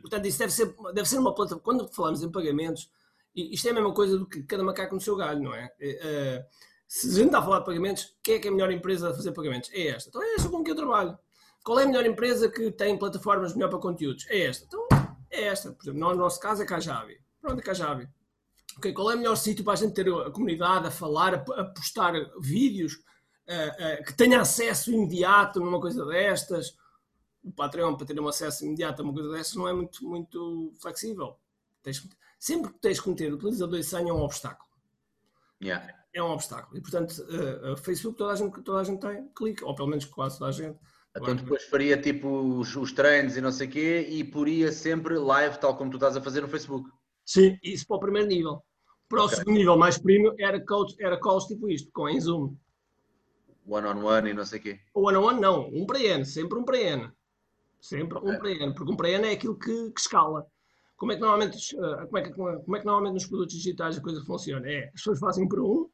Portanto, isso deve ser, deve ser uma plataforma. Quando falamos em pagamentos, isto é a mesma coisa do que cada macaco no seu galho, não é? Uh, se a gente está a falar de pagamentos, quem é que é a melhor empresa a fazer pagamentos? É esta. Então é esta com que eu trabalho. Qual é a melhor empresa que tem plataformas melhor para conteúdos? É esta. Então é esta. Por exemplo, no nosso caso é Kajabi. Pronto, é Kajabi. Okay, qual é o melhor sítio para a gente ter a comunidade a falar, a, postar vídeos, uh, uh, que tenha acesso imediato numa coisa destas? O Patreon, para ter um acesso imediato a uma coisa destas, não é muito, muito flexível. Tens, sempre que tens que meter utilizador e senha é um obstáculo. Yeah. É um obstáculo. E, portanto, uh, Facebook toda a, gente, toda a gente tem, clica, ou pelo menos quase toda a gente. Então depois faria tipo os, os treinos e não sei o quê e poria sempre live, tal como tu estás a fazer no Facebook. Sim, isso para o primeiro nível. Para o segundo nível mais premium era, coach, era calls tipo isto, com em Zoom. One-on-one on one e não sei o quê. One-on-one não, um para N, sempre um para N. Sempre um para N, porque um para N é aquilo que, que escala. Como é que normalmente, eh, como é que, como é que normalmente nos produtos digitais a coisa funciona? É, as pessoas fazem para um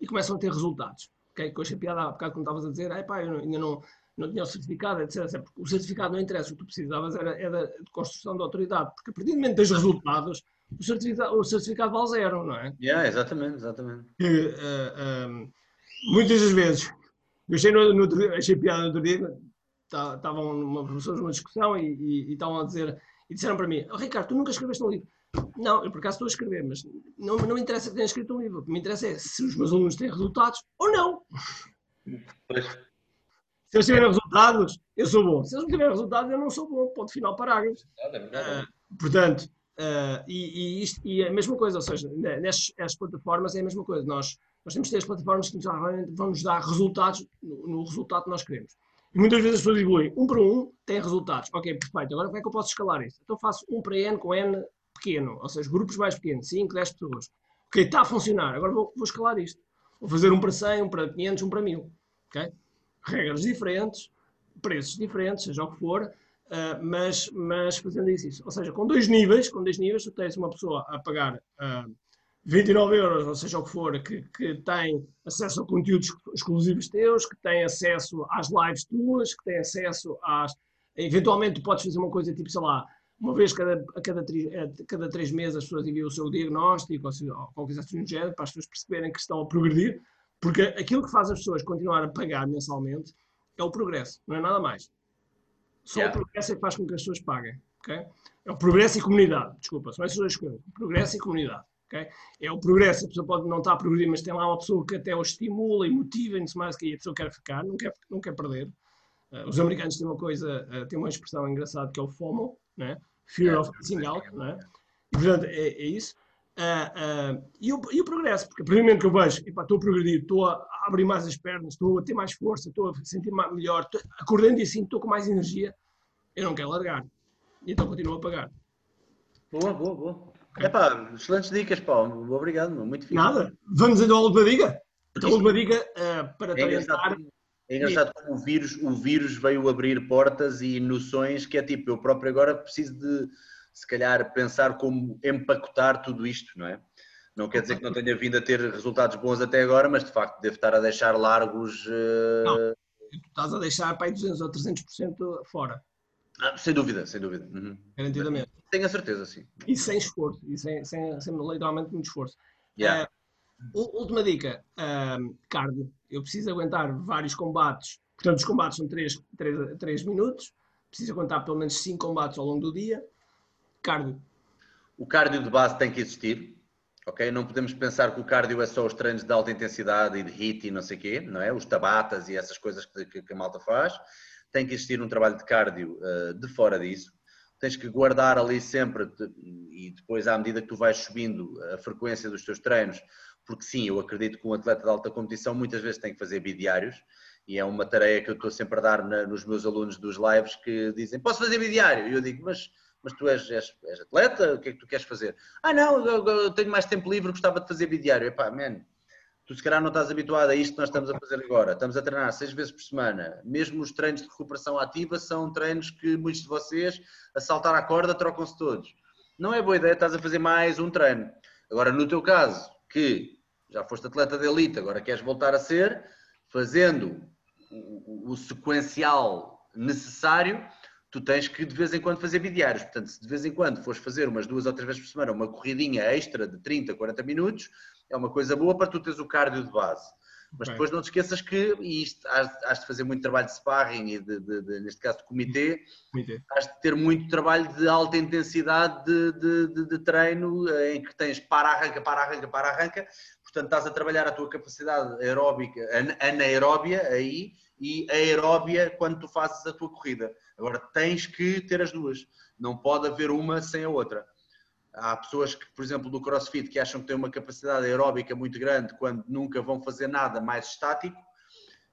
e começam a ter resultados. Okay? Que eu achei piada há bocado quando estavas a dizer, pá, eu ainda não, não tinha o certificado, etc. Porque o certificado não interessa, o que tu precisavas era, era de construção de autoridade, porque a partir do momento tens resultados, o certificado, o certificado vale zero, não é? Yeah, exatamente, exatamente. Que, uh, eh, ehm, muitas das vezes, eu achei, no, no, achei piada no outro dia, estavam numa professora numa discussão e, e, e, estavam a dizer, e disseram para mim, oh, Ricardo, tu nunca escreveste um livro. Não, eu por acaso estou a escrever, mas não, não me interessa que tenha escrito um livro. O que me interessa é se os meus alunos têm resultados ou não. Pois. Se eles tiverem resultados, eu sou bom. Se eles não tiverem resultados, eu não sou bom. Ponto final, parágrafo. Uh, portanto, Uh, e, e, isto, e é a mesma coisa, ou seja, nestas plataformas é a mesma coisa. Nós, nós temos que ter as plataformas que nos, vão nos dar resultados no, no, resultado que nós queremos. E muitas vezes as pessoas evoluem. Um para um tem resultados. Ok, perfeito. Agora como é que eu posso escalar isso? Então faço um para N com N pequeno, ou seja, grupos mais pequenos, 5, 10 pessoas. Ok, está a funcionar. Agora vou, vou escalar isto. Vou fazer um para 100, um para 500, um para 1000. Ok? Regras diferentes, preços diferentes, seja o que for Uh, mas, mas fazendo isso, ou seja, com dois níveis, com dois níveis, tu tens uma pessoa a pagar uh, ah, 29 euros, ou seja o que for, que, que tem acesso a conteúdos exclusivos teus, que tem acesso às lives tuas, que tem acesso às. Eventualmente, tu podes fazer uma coisa tipo, sei lá, uma vez cada, a cada, a cada três meses as pessoas enviam o seu diagnóstico ou, ou qualquer coisa assim do género, para as pessoas perceberem que estão a progredir, porque aquilo que faz as pessoas continuar a pagar mensalmente é o progresso, não é nada mais. Só yeah. o progresso é que faz com que as pessoas paguem. Okay? É o progresso e comunidade. Desculpa, são essas duas coisas. Progresso e comunidade. Okay? É o progresso, a pessoa pode não estar a progredir, mas tem lá uma pessoa que até o estimula e motiva e não mais que a pessoa quer ficar, não quer, não quer perder. Uh, os americanos têm uma coisa, uh, têm uma expressão engraçada que é o FOMO, né? Fear of Missing Out, né? e portanto é, é isso. Uh, uh, e, o, e, o, progresso, porque a partir do momento que eu vejo, epá, estou a progredir, estou a abrir mais as pernas, estou a ter mais força, estou a sentir -me melhor, estou, acordando e assim, estou com mais energia, eu não quero largar. E então continuo a pagar. Boa, boa, boa. Okay. Epá, excelentes dicas, Paulo. Obrigado, muito fixe. Nada. Vamos então à última dica? Então, a última dica uh, para é. É engraçado como o vírus, o vírus veio abrir portas e noções que é tipo, eu próprio agora preciso de, se calhar, pensar como empacotar tudo isto, não é? Não quer dizer que não tenha vindo a ter resultados bons até agora, mas de facto deve estar a deixar largos. Uh... Não, tu estás a deixar para aí 200 ou 300% fora. Ah, sem dúvida, sem dúvida. Uhum. Garantidamente. Tenho a certeza, sim. E sem esforço, e sem, sem, sem literalmente muito esforço. Yeah. Uh, última dica: uh, cardio. Eu preciso aguentar vários combates. Portanto, os combates são 3, 3, 3 minutos. Preciso aguentar pelo menos 5 combates ao longo do dia. Cardio. O cardio de base tem que existir. Ok? Não podemos pensar que o cardio é só os treinos de alta intensidade e de HIIT e não sei o quê, não é? Os tabatas e essas coisas que, que, que a malta faz. Tem que existir um trabalho de cardio uh, de fora disso tens que guardar ali sempre e depois à medida que tu vais subindo a frequência dos teus treinos, porque sim, eu acredito que um atleta de alta competição muitas vezes tem que fazer bidiários e é uma tarefa que eu estou sempre a dar na, nos meus alunos dos lives que dizem, posso fazer bidiário? E eu digo, mas, mas tu és, és, és, atleta, o que é que tu queres fazer? Ah não, eu, eu tenho mais tempo livre, gostava de fazer bidiário. Epá, man, tu se calhar não estás habituado a isto que nós estamos a fazer agora. Estamos a treinar seis vezes por semana. Mesmo os treinos de recuperação ativa são treinos que muitos de vocês, a saltar a corda, trocam-se todos. Não é boa ideia, estás a fazer mais um treino. Agora, no teu caso, que já foste atleta de elite, agora queres voltar a ser, fazendo o, o sequencial necessário, tu tens que de vez em quando fazer bidiários. Portanto, se de vez em quando fores fazer umas duas ou três vezes por semana uma corridinha extra de 30, 40 minutos, é uma coisa boa para tu teres o cardio de base. Mas okay. depois não te esqueças que, e isto has, has de fazer muito trabalho de sparring e de, de, de neste caso de comitê, comitê, has de ter muito trabalho de alta intensidade de, de, treino eh, em que tens para-arranca, para-arranca, para-arranca, portanto estás a trabalhar a tua capacidade aeróbica, anaeróbia aí e aeróbia quando tu fazes a tua corrida. Agora tens que ter as duas, não pode haver uma sem a outra. Há pessoas que, por exemplo, do CrossFit, que acham que têm uma capacidade aeróbica muito grande quando nunca vão fazer nada mais estático,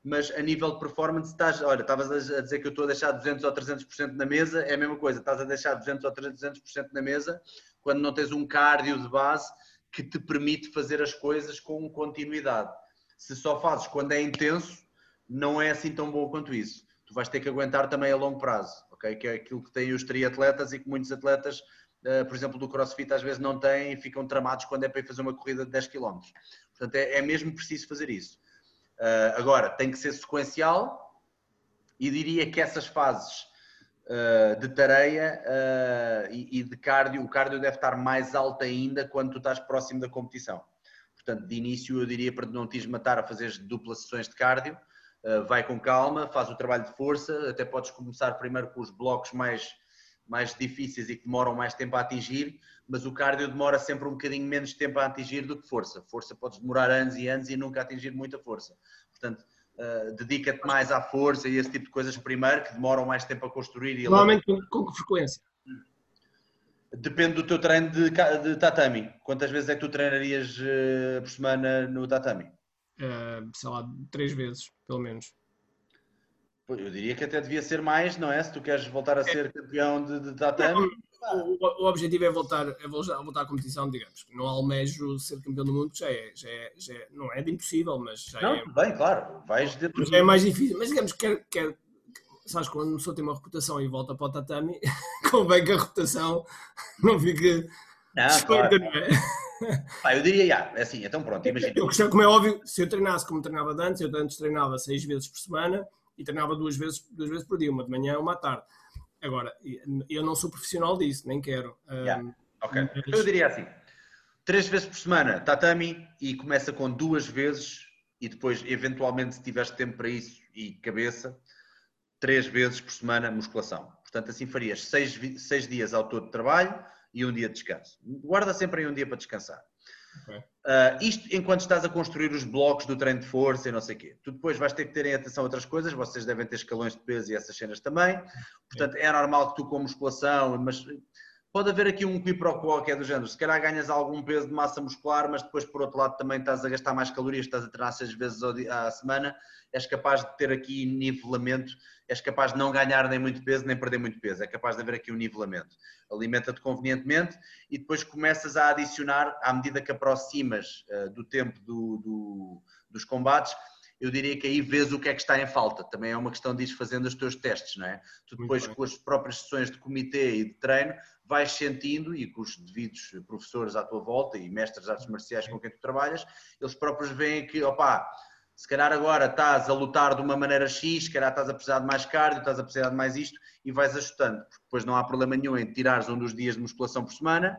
mas a nível de performance estás, olha, estavas a dizer que eu estou a deixar 200 ou 300% na mesa, é a mesma coisa, estás a deixar 200 ou 300% na mesa quando não tens um cardio de base que te permite fazer as coisas com continuidade. Se só fazes quando é intenso, não é assim tão bom quanto isso. Tu vais ter que aguentar também a longo prazo, ok? Que é aquilo que têm os triatletas e que muitos atletas eh, por exemplo, do CrossFit às vezes não têm e ficam tramados quando é para ir fazer uma corrida de 10 km. Portanto, é, é mesmo preciso fazer isso. Eh, agora, tem que ser sequencial e diria que essas fases de tareia e de cardio, o cardio deve estar mais alto ainda quando tu estás próximo da competição. Portanto, de início eu diria para não te matar a fazer duplas sessões de cardio, vai com calma, faz o trabalho de força, até podes começar primeiro com os blocos mais mais difíceis e que demoram mais tempo a atingir, mas o cardio demora sempre um bocadinho menos tempo a atingir do que força. Força podes demorar anos e anos e nunca atingir muita força. Portanto, uh, dedica-te mais à força e esse tipo de coisas primeiro, que demoram mais tempo a construir. E Normalmente com, com que frequência? Depende do teu treino de, de, tatami. Quantas vezes é que tu treinarias uh, por semana no tatami? Uh, sei lá, três vezes, pelo menos. Eu diria que até devia ser mais, não é? Se tu queres voltar a é. ser campeão de, de tatame. O, o, objetivo é voltar, é voltar à competição, digamos. Não almejo ser campeão do mundo, já é, já é, já é não é de impossível, mas já não, é. Bem, claro, vais dentro. Já é mais difícil, mas digamos que quer, quer sabes, quando uma pessoa tem uma reputação e volta para o tatame, convém que a reputação não fique não, claro. não é? Pá, eu diria, já, é assim, então pronto, imagina. Eu gostava, como é óbvio, se eu treinasse como treinava antes, eu antes treinava seis vezes por semana, e treinava duas vezes, duas vezes por dia, uma de manhã e uma à tarde. Agora, eu não sou profissional disso, nem quero. Yeah. Um, ok. Mas... Eu diria assim: três vezes por semana tatami e começa com duas vezes e depois, eventualmente, se tiveres tempo para isso e cabeça, três vezes por semana musculação. Portanto, assim farias seis, seis dias ao todo de trabalho e um dia de descanso. Guarda sempre aí um dia para descansar. Uh, isto enquanto estás a construir os blocos do treino de força e não sei o quê. Tu depois vais ter que ter em atenção outras coisas, vocês devem ter escalões de peso e essas cenas também. Portanto, é normal que tu com musculação, mas pode haver aqui um quiproquo que é do género. Se calhar ganhas algum peso de massa muscular, mas depois por outro lado também estás a gastar mais calorias, estás a treinar seis vezes à semana, és capaz de ter aqui nivelamento és capaz de não ganhar nem muito peso, nem perder muito peso. É capaz de haver aqui um nivelamento. Alimenta-te convenientemente e depois começas a adicionar, à medida que aproximas uh, do tempo do, do, dos combates, eu diria que aí vês o que é que está em falta. Também é uma questão ir fazendo os teus testes, não é? Tu depois, com as próprias sessões de comitê e de treino, vais sentindo, e com os devidos professores à tua volta e mestres de artes marciais com quem tu trabalhas, eles próprios veem que, opá, se calhar agora estás a lutar de uma maneira X, se calhar estás a precisar de mais cardio, estás a precisar de mais isto, e vais ajustando, porque depois não há problema nenhum em tirares um dos dias de musculação por semana,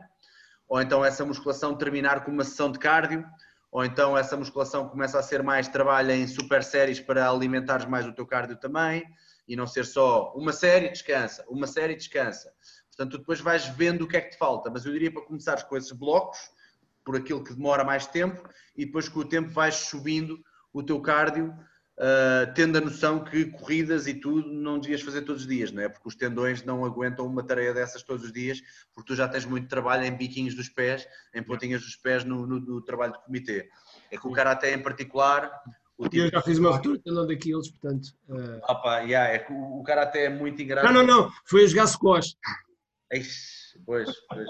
ou então essa musculação terminar com uma sessão de cardio, ou então essa musculação começa a ser mais trabalho em super séries para alimentares mais o teu cardio também, e não ser só uma série, descansa, uma série, descansa. Portanto, tu depois vais vendo o que é que te falta, mas eu diria para começares com esses blocos, por aquilo que demora mais tempo, e depois com o tempo vais subindo o teu cardio uh, tendo a noção que corridas e tudo não devias fazer todos os dias, não é? Porque os tendões não aguentam uma tarefa dessas todos os dias, porque tu já tens muito trabalho em biquinhos dos pés, em pontinhas dos pés no, no, no trabalho de comitê. É que o Karaté em particular. O tipo eu já fiz uma ruptura de tendão daqueles, portanto. Uh... Opa, yeah, é que o, o Karaté é muito engraçado. Não, não, não, foi a jogar squash. Pois, pois, pois.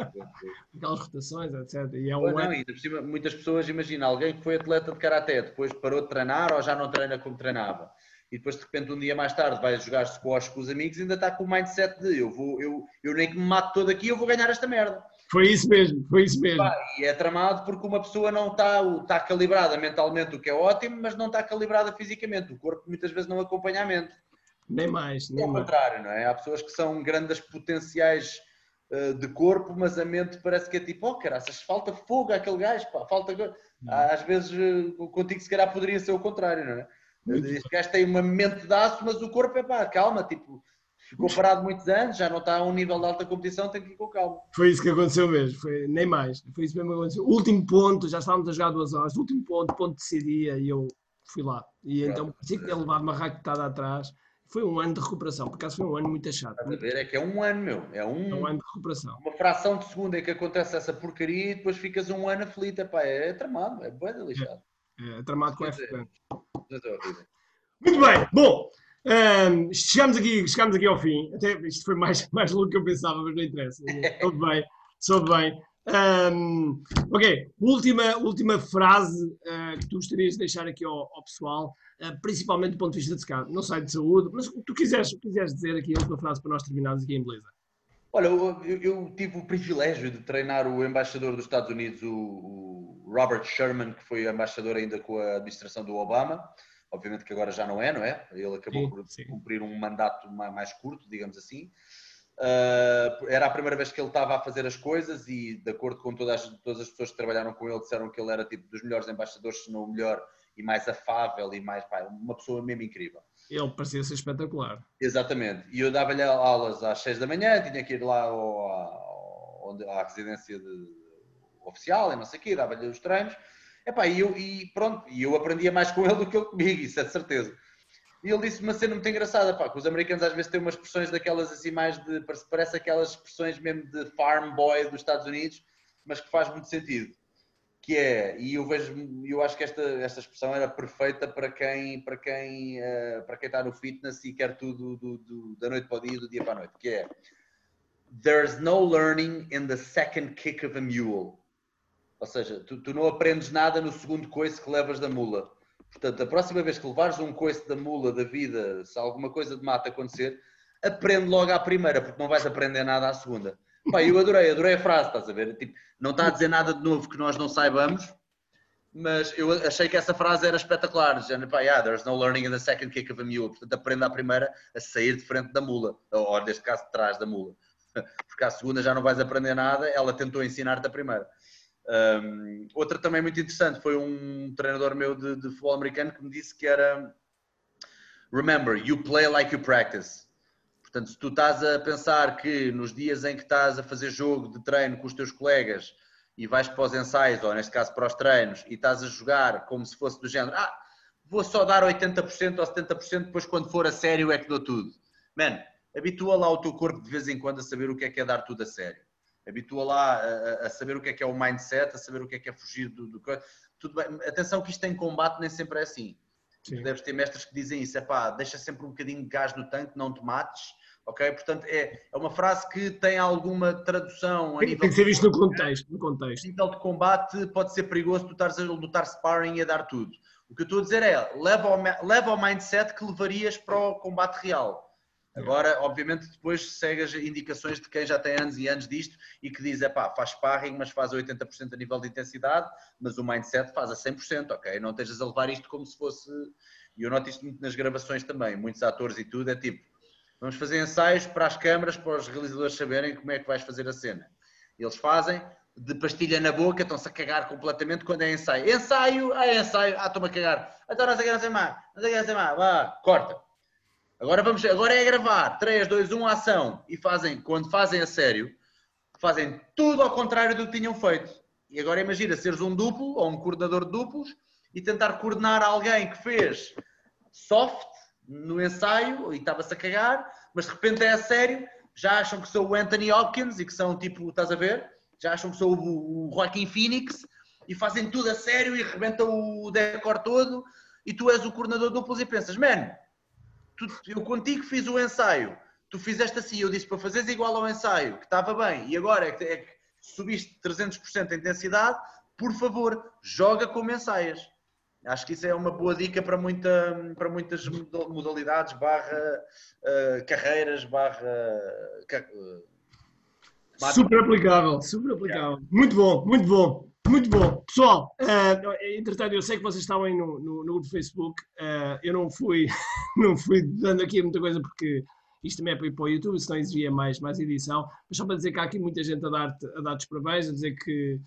Aquelas rotações, etc. E é um não, e cima, muitas pessoas, imagina, alguém que foi atleta de karaté, depois parou de treinar ou já não treina como treinava. E depois, de repente, um dia mais tarde, vai jogar squash com os amigos e ainda está com o mindset de eu, vou, eu, eu nem que me mato todo aqui, eu vou ganhar esta merda. Foi isso mesmo, foi isso mesmo. E é tramado porque uma pessoa não está, está calibrada mentalmente, o que é ótimo, mas não está calibrada fisicamente. O corpo muitas vezes não acompanha a mente. Nem mais, nem é o contrário, não é? Há pessoas que são grandes potenciais uh, de corpo, mas a mente parece que é tipo, oh caraças, falta fogo àquele gajo, pá, falta. Às vezes uh, contigo se calhar poderia ser o contrário, não é? Este gajo tem uma mente de aço, mas o corpo é pá, calma, tipo, ficou parado muitos anos, já não está a um nível de alta competição, tem que ir com calma. Foi isso que aconteceu mesmo, foi, nem mais. Foi isso mesmo que aconteceu. Último ponto, já estávamos a jogar duas horas, último ponto, ponto decidia e eu fui lá. E então parecia que tinha levado uma raquetada atrás foi um ano de recuperação, por acaso foi um ano muito. Estás a ver? É que é um ano, meu. É um, é um ano de recuperação. Uma fração de segundo em que acontece essa porcaria e depois ficas um ano aflito. Epá, é, é tramado, é bem lixado. É, é tramado com F. É, muito bem, bom. Um, chegamos, aqui, chegamos aqui ao fim. Até isto foi mais, mais longo que eu pensava, mas não interessa. Soube bem, soube bem. Um, ok, última, última frase uh, que tu gostarias de deixar aqui ao, ao pessoal. Eh, principalmente do ponto de vista de SCAD, não sei de saúde, mas o que tu quiseres, quiseres dizer aqui a última frase para nós terminarmos aqui em beleza. Olha, eu, eu, tive o privilégio de treinar o embaixador dos Estados Unidos, o, o, Robert Sherman, que foi embaixador ainda com a administração do Obama. Obviamente que agora já não é, não é? Ele acabou sim, por sim. cumprir um mandato mais curto, digamos assim. Uh, era a primeira vez que ele estava a fazer as coisas e, de acordo com todas as, todas as pessoas que trabalharam com ele, disseram que ele era tipo dos melhores embaixadores, se não o melhor e mais afável e mais pá, uma pessoa mesmo incrível. Ele parecia ser espetacular. Exatamente. E eu dava-lhe aulas às 6 da manhã, tinha que ir lá ao, ao, à residência de, oficial e não sei o quê, dava-lhe os treinos. Epá, e, eu, e pronto, e eu aprendia mais com ele do que ele comigo, isso é de certeza. E ele disse uma cena muito engraçada, pá, que os americanos às vezes têm umas expressões daquelas assim mais de, parece aquelas expressões mesmo de farm boy dos Estados Unidos, mas que faz muito sentido que é, e eu vejo, eu acho que esta, esta expressão era perfeita para quem, para quem, uh, para quem está no fitness e quer tudo do, do, da noite para o dia, do dia para a noite, que é There's no learning in the second kick of a mule. Ou seja, tu, tu não aprendes nada no segundo coice que levas da mula. Portanto, a próxima vez que levares um coice da mula da vida, se alguma coisa de mata acontecer, aprende logo à primeira, porque não vais aprender nada à segunda. Pá, eu adorei, adorei a frase, estás a ver? Tipo, não está a dizer nada de novo que nós não saibamos, mas eu achei que essa frase era espetacular. Já, pá, yeah, there's no learning in the second kick of a mule. Portanto, aprenda a primeira a sair de frente da mula, ou neste caso, de trás da mula. Porque à segunda já não vais aprender nada, ela tentou ensinar-te a primeira. Um, outra também muito interessante foi um treinador meu de, de futebol americano que me disse que era Remember, you play like you practice. Portanto, se tu estás a pensar que nos dias em que estás a fazer jogo de treino com os teus colegas e vais para os ensaios, ou neste caso para os treinos, e estás a jogar como se fosse do género, ah, vou só dar 80% ou 70%, depois quando for a sério é que dou tudo. Man, habitua lá o teu corpo de vez em quando a saber o que é que é dar tudo a sério. Habitua lá a, a saber o que é que é o mindset, a saber o que é que é fugir do... do... Tudo bem. Atenção que isto em combate nem sempre é assim. Sim. deves ter mestres que dizem isso, é pá, deixa sempre um bocadinho de gás no tanque, não te mates, Ok? Portanto, é, é uma frase que tem alguma tradução a Tem, nível tem que ser de- visto no contexto. No contexto. nível de combate pode ser perigoso tu estares a lutar sparring e a dar tudo. O que eu estou a dizer é, leva ao, ma- leva ao mindset que levarias para o combate real. Agora, obviamente, depois segue as indicações de quem já tem anos e anos disto e que diz, é pá, faz sparring, mas faz a 80% a nível de intensidade, mas o mindset faz a 100%, ok? Não estejas a levar isto como se fosse... E eu noto isto muito nas gravações também, muitos atores e tudo, é tipo, vamos fazer ensaios para as câmaras, para os realizadores saberem como é que vais fazer a cena. Eles fazem de pastilha na boca, estão-se a cagar completamente quando é ensaio. Ensaio, ah, é ensaio, ah, estou-me a cagar. Então não sei o que, não sei mais, não sei o que, não sei mais, vá, corta. Agora, vamos, agora é gravar, 3, 2, 1, ação. E fazem, quando fazem a sério, fazem tudo ao contrário do que tinham feito. E agora imagina seres um duplo ou um coordenador de duplos e tentar coordenar alguém que fez soft no ensaio e estava-se a cagar, mas de repente é a sério, já acham que sou o Anthony Hopkins e que são tipo, estás a ver? Já acham que sou o, o Joaquin Phoenix e fazem tudo a sério e rebentam o decor todo e tu és o coordenador de duplos e pensas, man, tu- eu contigo fiz o ensaio, tu fizeste assim, eu disse para fazeres igual ao ensaio, que estava bem, e agora é que, é que subiste 300% a intensidade, por favor, joga como ensaias. Acho que isso é uma boa dica para, muita, para muitas moda- modalidades, barra eh, carreiras, barra... Mata- Super aplicável, super aplicável. Muito bom, muito bom, muito bom. Pessoal, eh, entretanto, eu sei que vocês estavam aí no, no, no grupo do Facebook. eh, eu não fui, não fui dando aqui muita coisa porque isto também é para ir para o YouTube, senão exigia mais, mais edição. Mas só para dizer que há aqui muita gente a dar-te a dar os parabéns, a dizer que,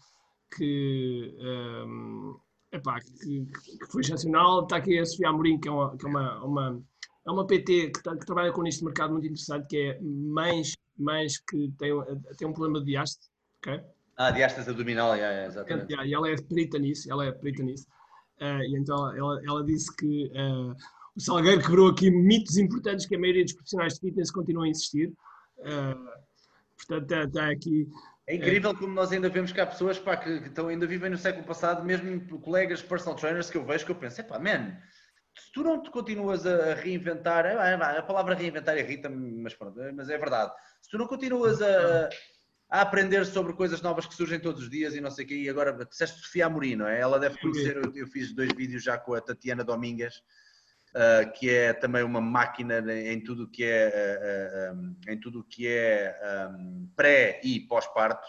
que, ehm, epá, que, que foi excepcional. Está aqui a Sofia Amorim, que é uma, que é uma, uma, é uma PT que, tá- que trabalha com de mercado muito interessante, que é mães, mães que têm, têm um problema de diaste, ok? Ah, diastas abdominal, yeah, yeah, exatamente. Yeah, e ela é perita nisso, ela é perita nisso. Eh, e então ela, ela disse que eh, o Salgueiro quebrou aqui mitos importantes que a maioria dos profissionais de fitness continuam a insistir. Eh, portanto, está, está aqui. É incrível como nós ainda vemos que há pessoas pá, que, que estão, ainda vivem no século passado, mesmo colegas personal trainers que eu vejo que eu penso, epá, man, se tu não te continuas a reinventar, é, é, a palavra reinventar irrita-me, mas pronto, é- mas é verdade. Se tu não continuas a, a aprender sobre coisas novas que surgem todos os dias e não sei o quê, e agora disseste Sofia Amorim, não é? Ela deve conhecer, eu, eu fiz dois vídeos já com a Tatiana Domingas, ah, que é também uma máquina em tudo o que é, ah, ah, ah, em tudo que é ah, pré e pós-parto.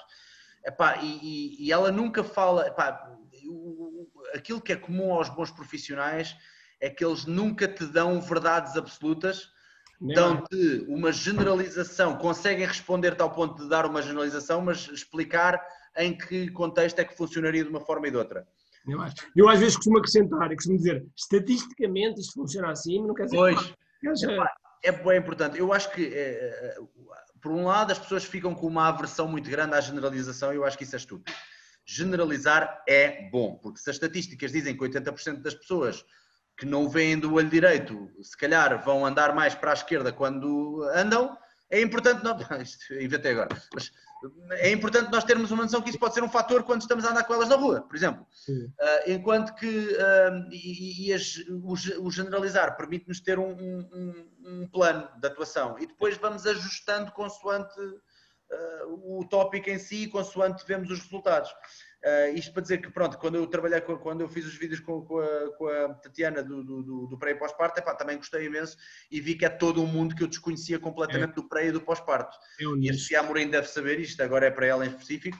Epá, e, e- e ela nunca fala. epá, o- aquilo que é comum aos bons profissionais é que eles nunca te dão verdades absolutas, dão-te uma generalização, conseguem responder-te ao ponto de dar uma generalização, mas explicar em que contexto é que funcionaria de uma forma e de outra. Eu, acho. eu às vezes costumo acrescentar e costumo dizer estatisticamente isto funciona assim, mas não quer dizer Pois, é bem importante. Eu acho que, eh, por um lado, as pessoas ficam com uma aversão muito grande à generalização e eu acho que isso é estúpido. Generalizar é bom, porque se as estatísticas dizem que 80% das pessoas que não veem do olho direito, se calhar vão andar mais para a esquerda quando andam, é importante nós. Inventei agora. Mas é importante nós termos uma noção que isso pode ser um fator quando estamos a andar com elas na rua, por exemplo. Uh, enquanto que uh, e, e as- o, o generalizar permite-nos ter um, um- um plano de atuação e depois vamos ajustando consoante uh, o tópico em si, consoante vemos os resultados. Uh, isto para dizer que, pronto, quando eu trabalhei, com- quando eu fiz os vídeos com, com a, com a Tatiana do, do, do, pré e pós-parto, também gostei imenso e vi que é todo um mundo que eu desconhecia completamente do pré e do pós-parto. eu E a. Sofia Amorim deve saber isto, agora é para ela em específico.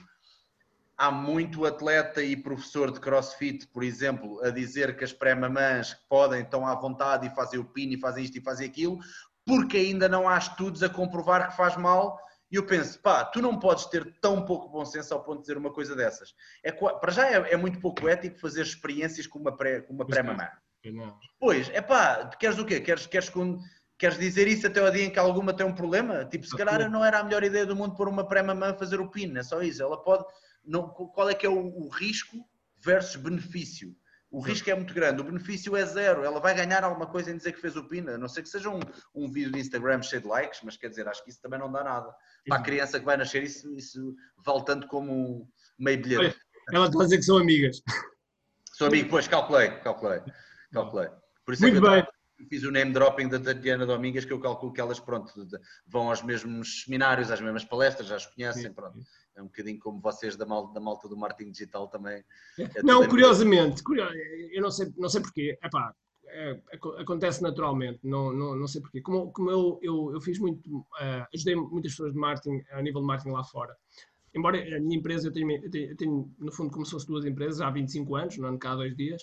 Há muito atleta e professor de crossfit, por exemplo, a dizer que as pré-mamãs podem, estão à vontade e fazem o pino e fazem isto e fazem aquilo, porque ainda não há estudos a comprovar que faz mal. E eu penso, pá, tu não podes ter tão pouco bom senso ao ponto de dizer uma coisa dessas. É, para já é, é muito pouco ético fazer experiências com uma pré- com uma é. pré-mamã. Não. Pois, é pá, queres o quê? Queres, queres, queres dizer isso até ao dia em que alguma tem um problema? Tipo, se calhar não era a melhor ideia do mundo pôr uma pré-mamã a fazer o pino, é só isso. Ela pode. Não, qual é que é o, o risco versus benefício? O risco é muito grande, o benefício é zero. Ela vai ganhar alguma coisa em dizer que fez o pino, a não ser que seja um, um vídeo de Instagram cheio de likes, mas quer dizer, acho que isso também não dá nada. Para a criança que vai nascer, isso, isso vale tanto como um meio bilhete. Ela está a dizer que são amigas. Sou amigo, pois calculei, calculei, calculei. Por isso é Muito bem. Fiz o name dropping da Tatiana Domingas, que eu calculo que elas, pronto, vão aos mesmos seminários, às mesmas palestras, já as conhecem, pronto. É um bocadinho como vocês da malta, da malta do marketing digital também. É não, curiosamente, eu não sei, não sei porquê, epá, é, acontece naturalmente, não, não, não sei porquê. Como, como eu, eu, eu fiz muito, uh, ajudei muitas pessoas de marketing, a nível de marketing lá fora. Embora a minha empresa, eu tenho, eu tenho, eu tenho no fundo, como se fosse duas empresas, há 25 anos, não ando cá há dois dias.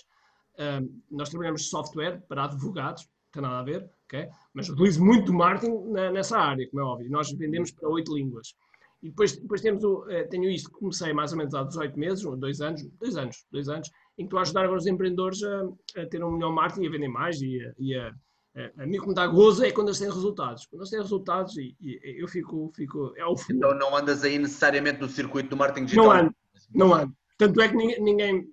Uh, nós trabalhamos software para advogados, não tem nada a ver, okay? mas utilizo muito marketing na, nessa área, como é óbvio. Nós vendemos para oito línguas. E depois, depois temos o, uh, tenho isto que comecei mais ou menos há 18 meses, ou dois anos, dois anos, dois anos, em que estou a ajudar agora os empreendedores a, a ter um melhor marketing e a vender mais e a, e a a mim, como dá gozo, é quando eles têm resultados. Quando eles têm resultados, e, e eu fico. fico é o Então não andas aí necessariamente no circuito do marketing digital? Não ando, não ando. Tanto é que ninguém, ninguém,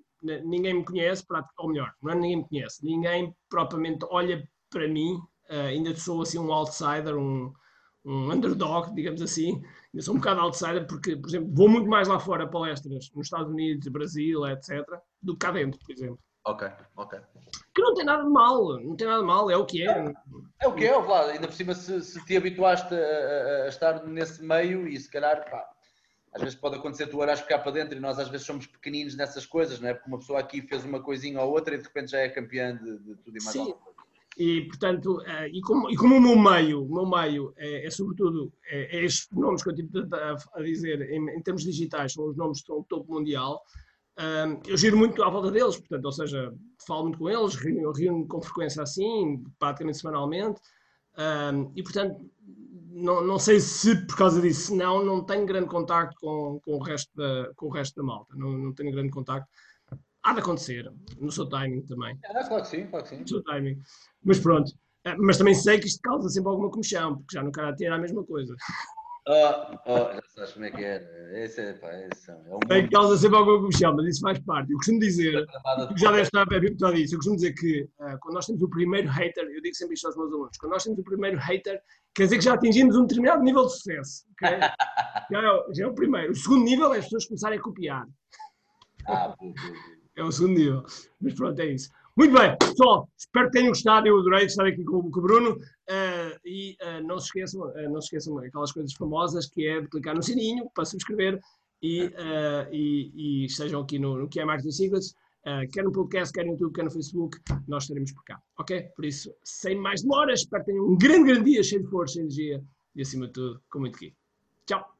ninguém me conhece, ou melhor, não é ninguém me conhece, ninguém propriamente olha para mim, uh, ainda sou assim um outsider, um, um underdog, digamos assim. Eu sou um bocado outsider porque, por exemplo, vou muito mais lá fora a palestras, nos Estados Unidos, Brasil, etc., do que cá dentro, por exemplo. Ok, ok. Que não tem nada de mal, não tem nada de mal, é o que é. É o que é, Vlad. Ainda por cima, se, se te habituaste a, a, estar nesse meio e se calhar, pá, às vezes pode acontecer tu olhas cá para dentro e nós às vezes somos pequeninos nessas coisas, não é? Porque uma pessoa aqui fez uma coisinha ou outra e de repente já é campeã de, de tudo e mais Sim. E, portanto, uh, e, como, e como o meu meio, o meu meio é, é sobretudo, é, é estes nomes que eu tive a, a dizer, em, em, termos digitais, são os nomes que estão no topo mundial, um, eu giro muito à volta deles, portanto, ou seja, falo muito com eles, reúno com frequência assim, praticamente semanalmente, um, e portanto, não, não sei se por causa disso, não, não tenho grande contacto com, com, o, resto da, com o resto da malta, não, não tenho grande contacto. Há de acontecer, no seu timing também. É, claro que sim, claro que sim. No seu timing. Mas pronto, mas também sei que isto causa sempre alguma comichão, porque já no Karate era a mesma coisa. Oh, oh, já sabes como é que era. Esse é, pá, esse é, é um Tem causa sempre alguma comichão, mas isso faz parte. Eu costumo dizer, já deve estar habituado a isso, eu costumo dizer que uh, quando nós temos o primeiro hater, eu digo sempre isto aos meus alunos, quando nós temos o primeiro hater, quer dizer que já atingimos um determinado nível de sucesso. Okay? já, é, já, é, o primeiro. O segundo nível é as pessoas começarem a copiar. Ah, é o segundo nível. Mas pronto, é isso. Muito bem, pessoal, espero que tenham gostado. Eu adorei estar aqui com, o Bruno. Uh, e uh, não, se esqueçam, uh, não se esqueçam aquelas coisas famosas que é de clicar no sininho para subscrever e, e, e estejam aqui no, no que é Marketing Secrets. quer no podcast, quer no YouTube, quer no Facebook, nós estaremos por cá. Ok? Por isso, sem mais demoras, espero que tenham um grande, grande dia cheio de força, energia e acima de tudo, com muito aqui. Tchau!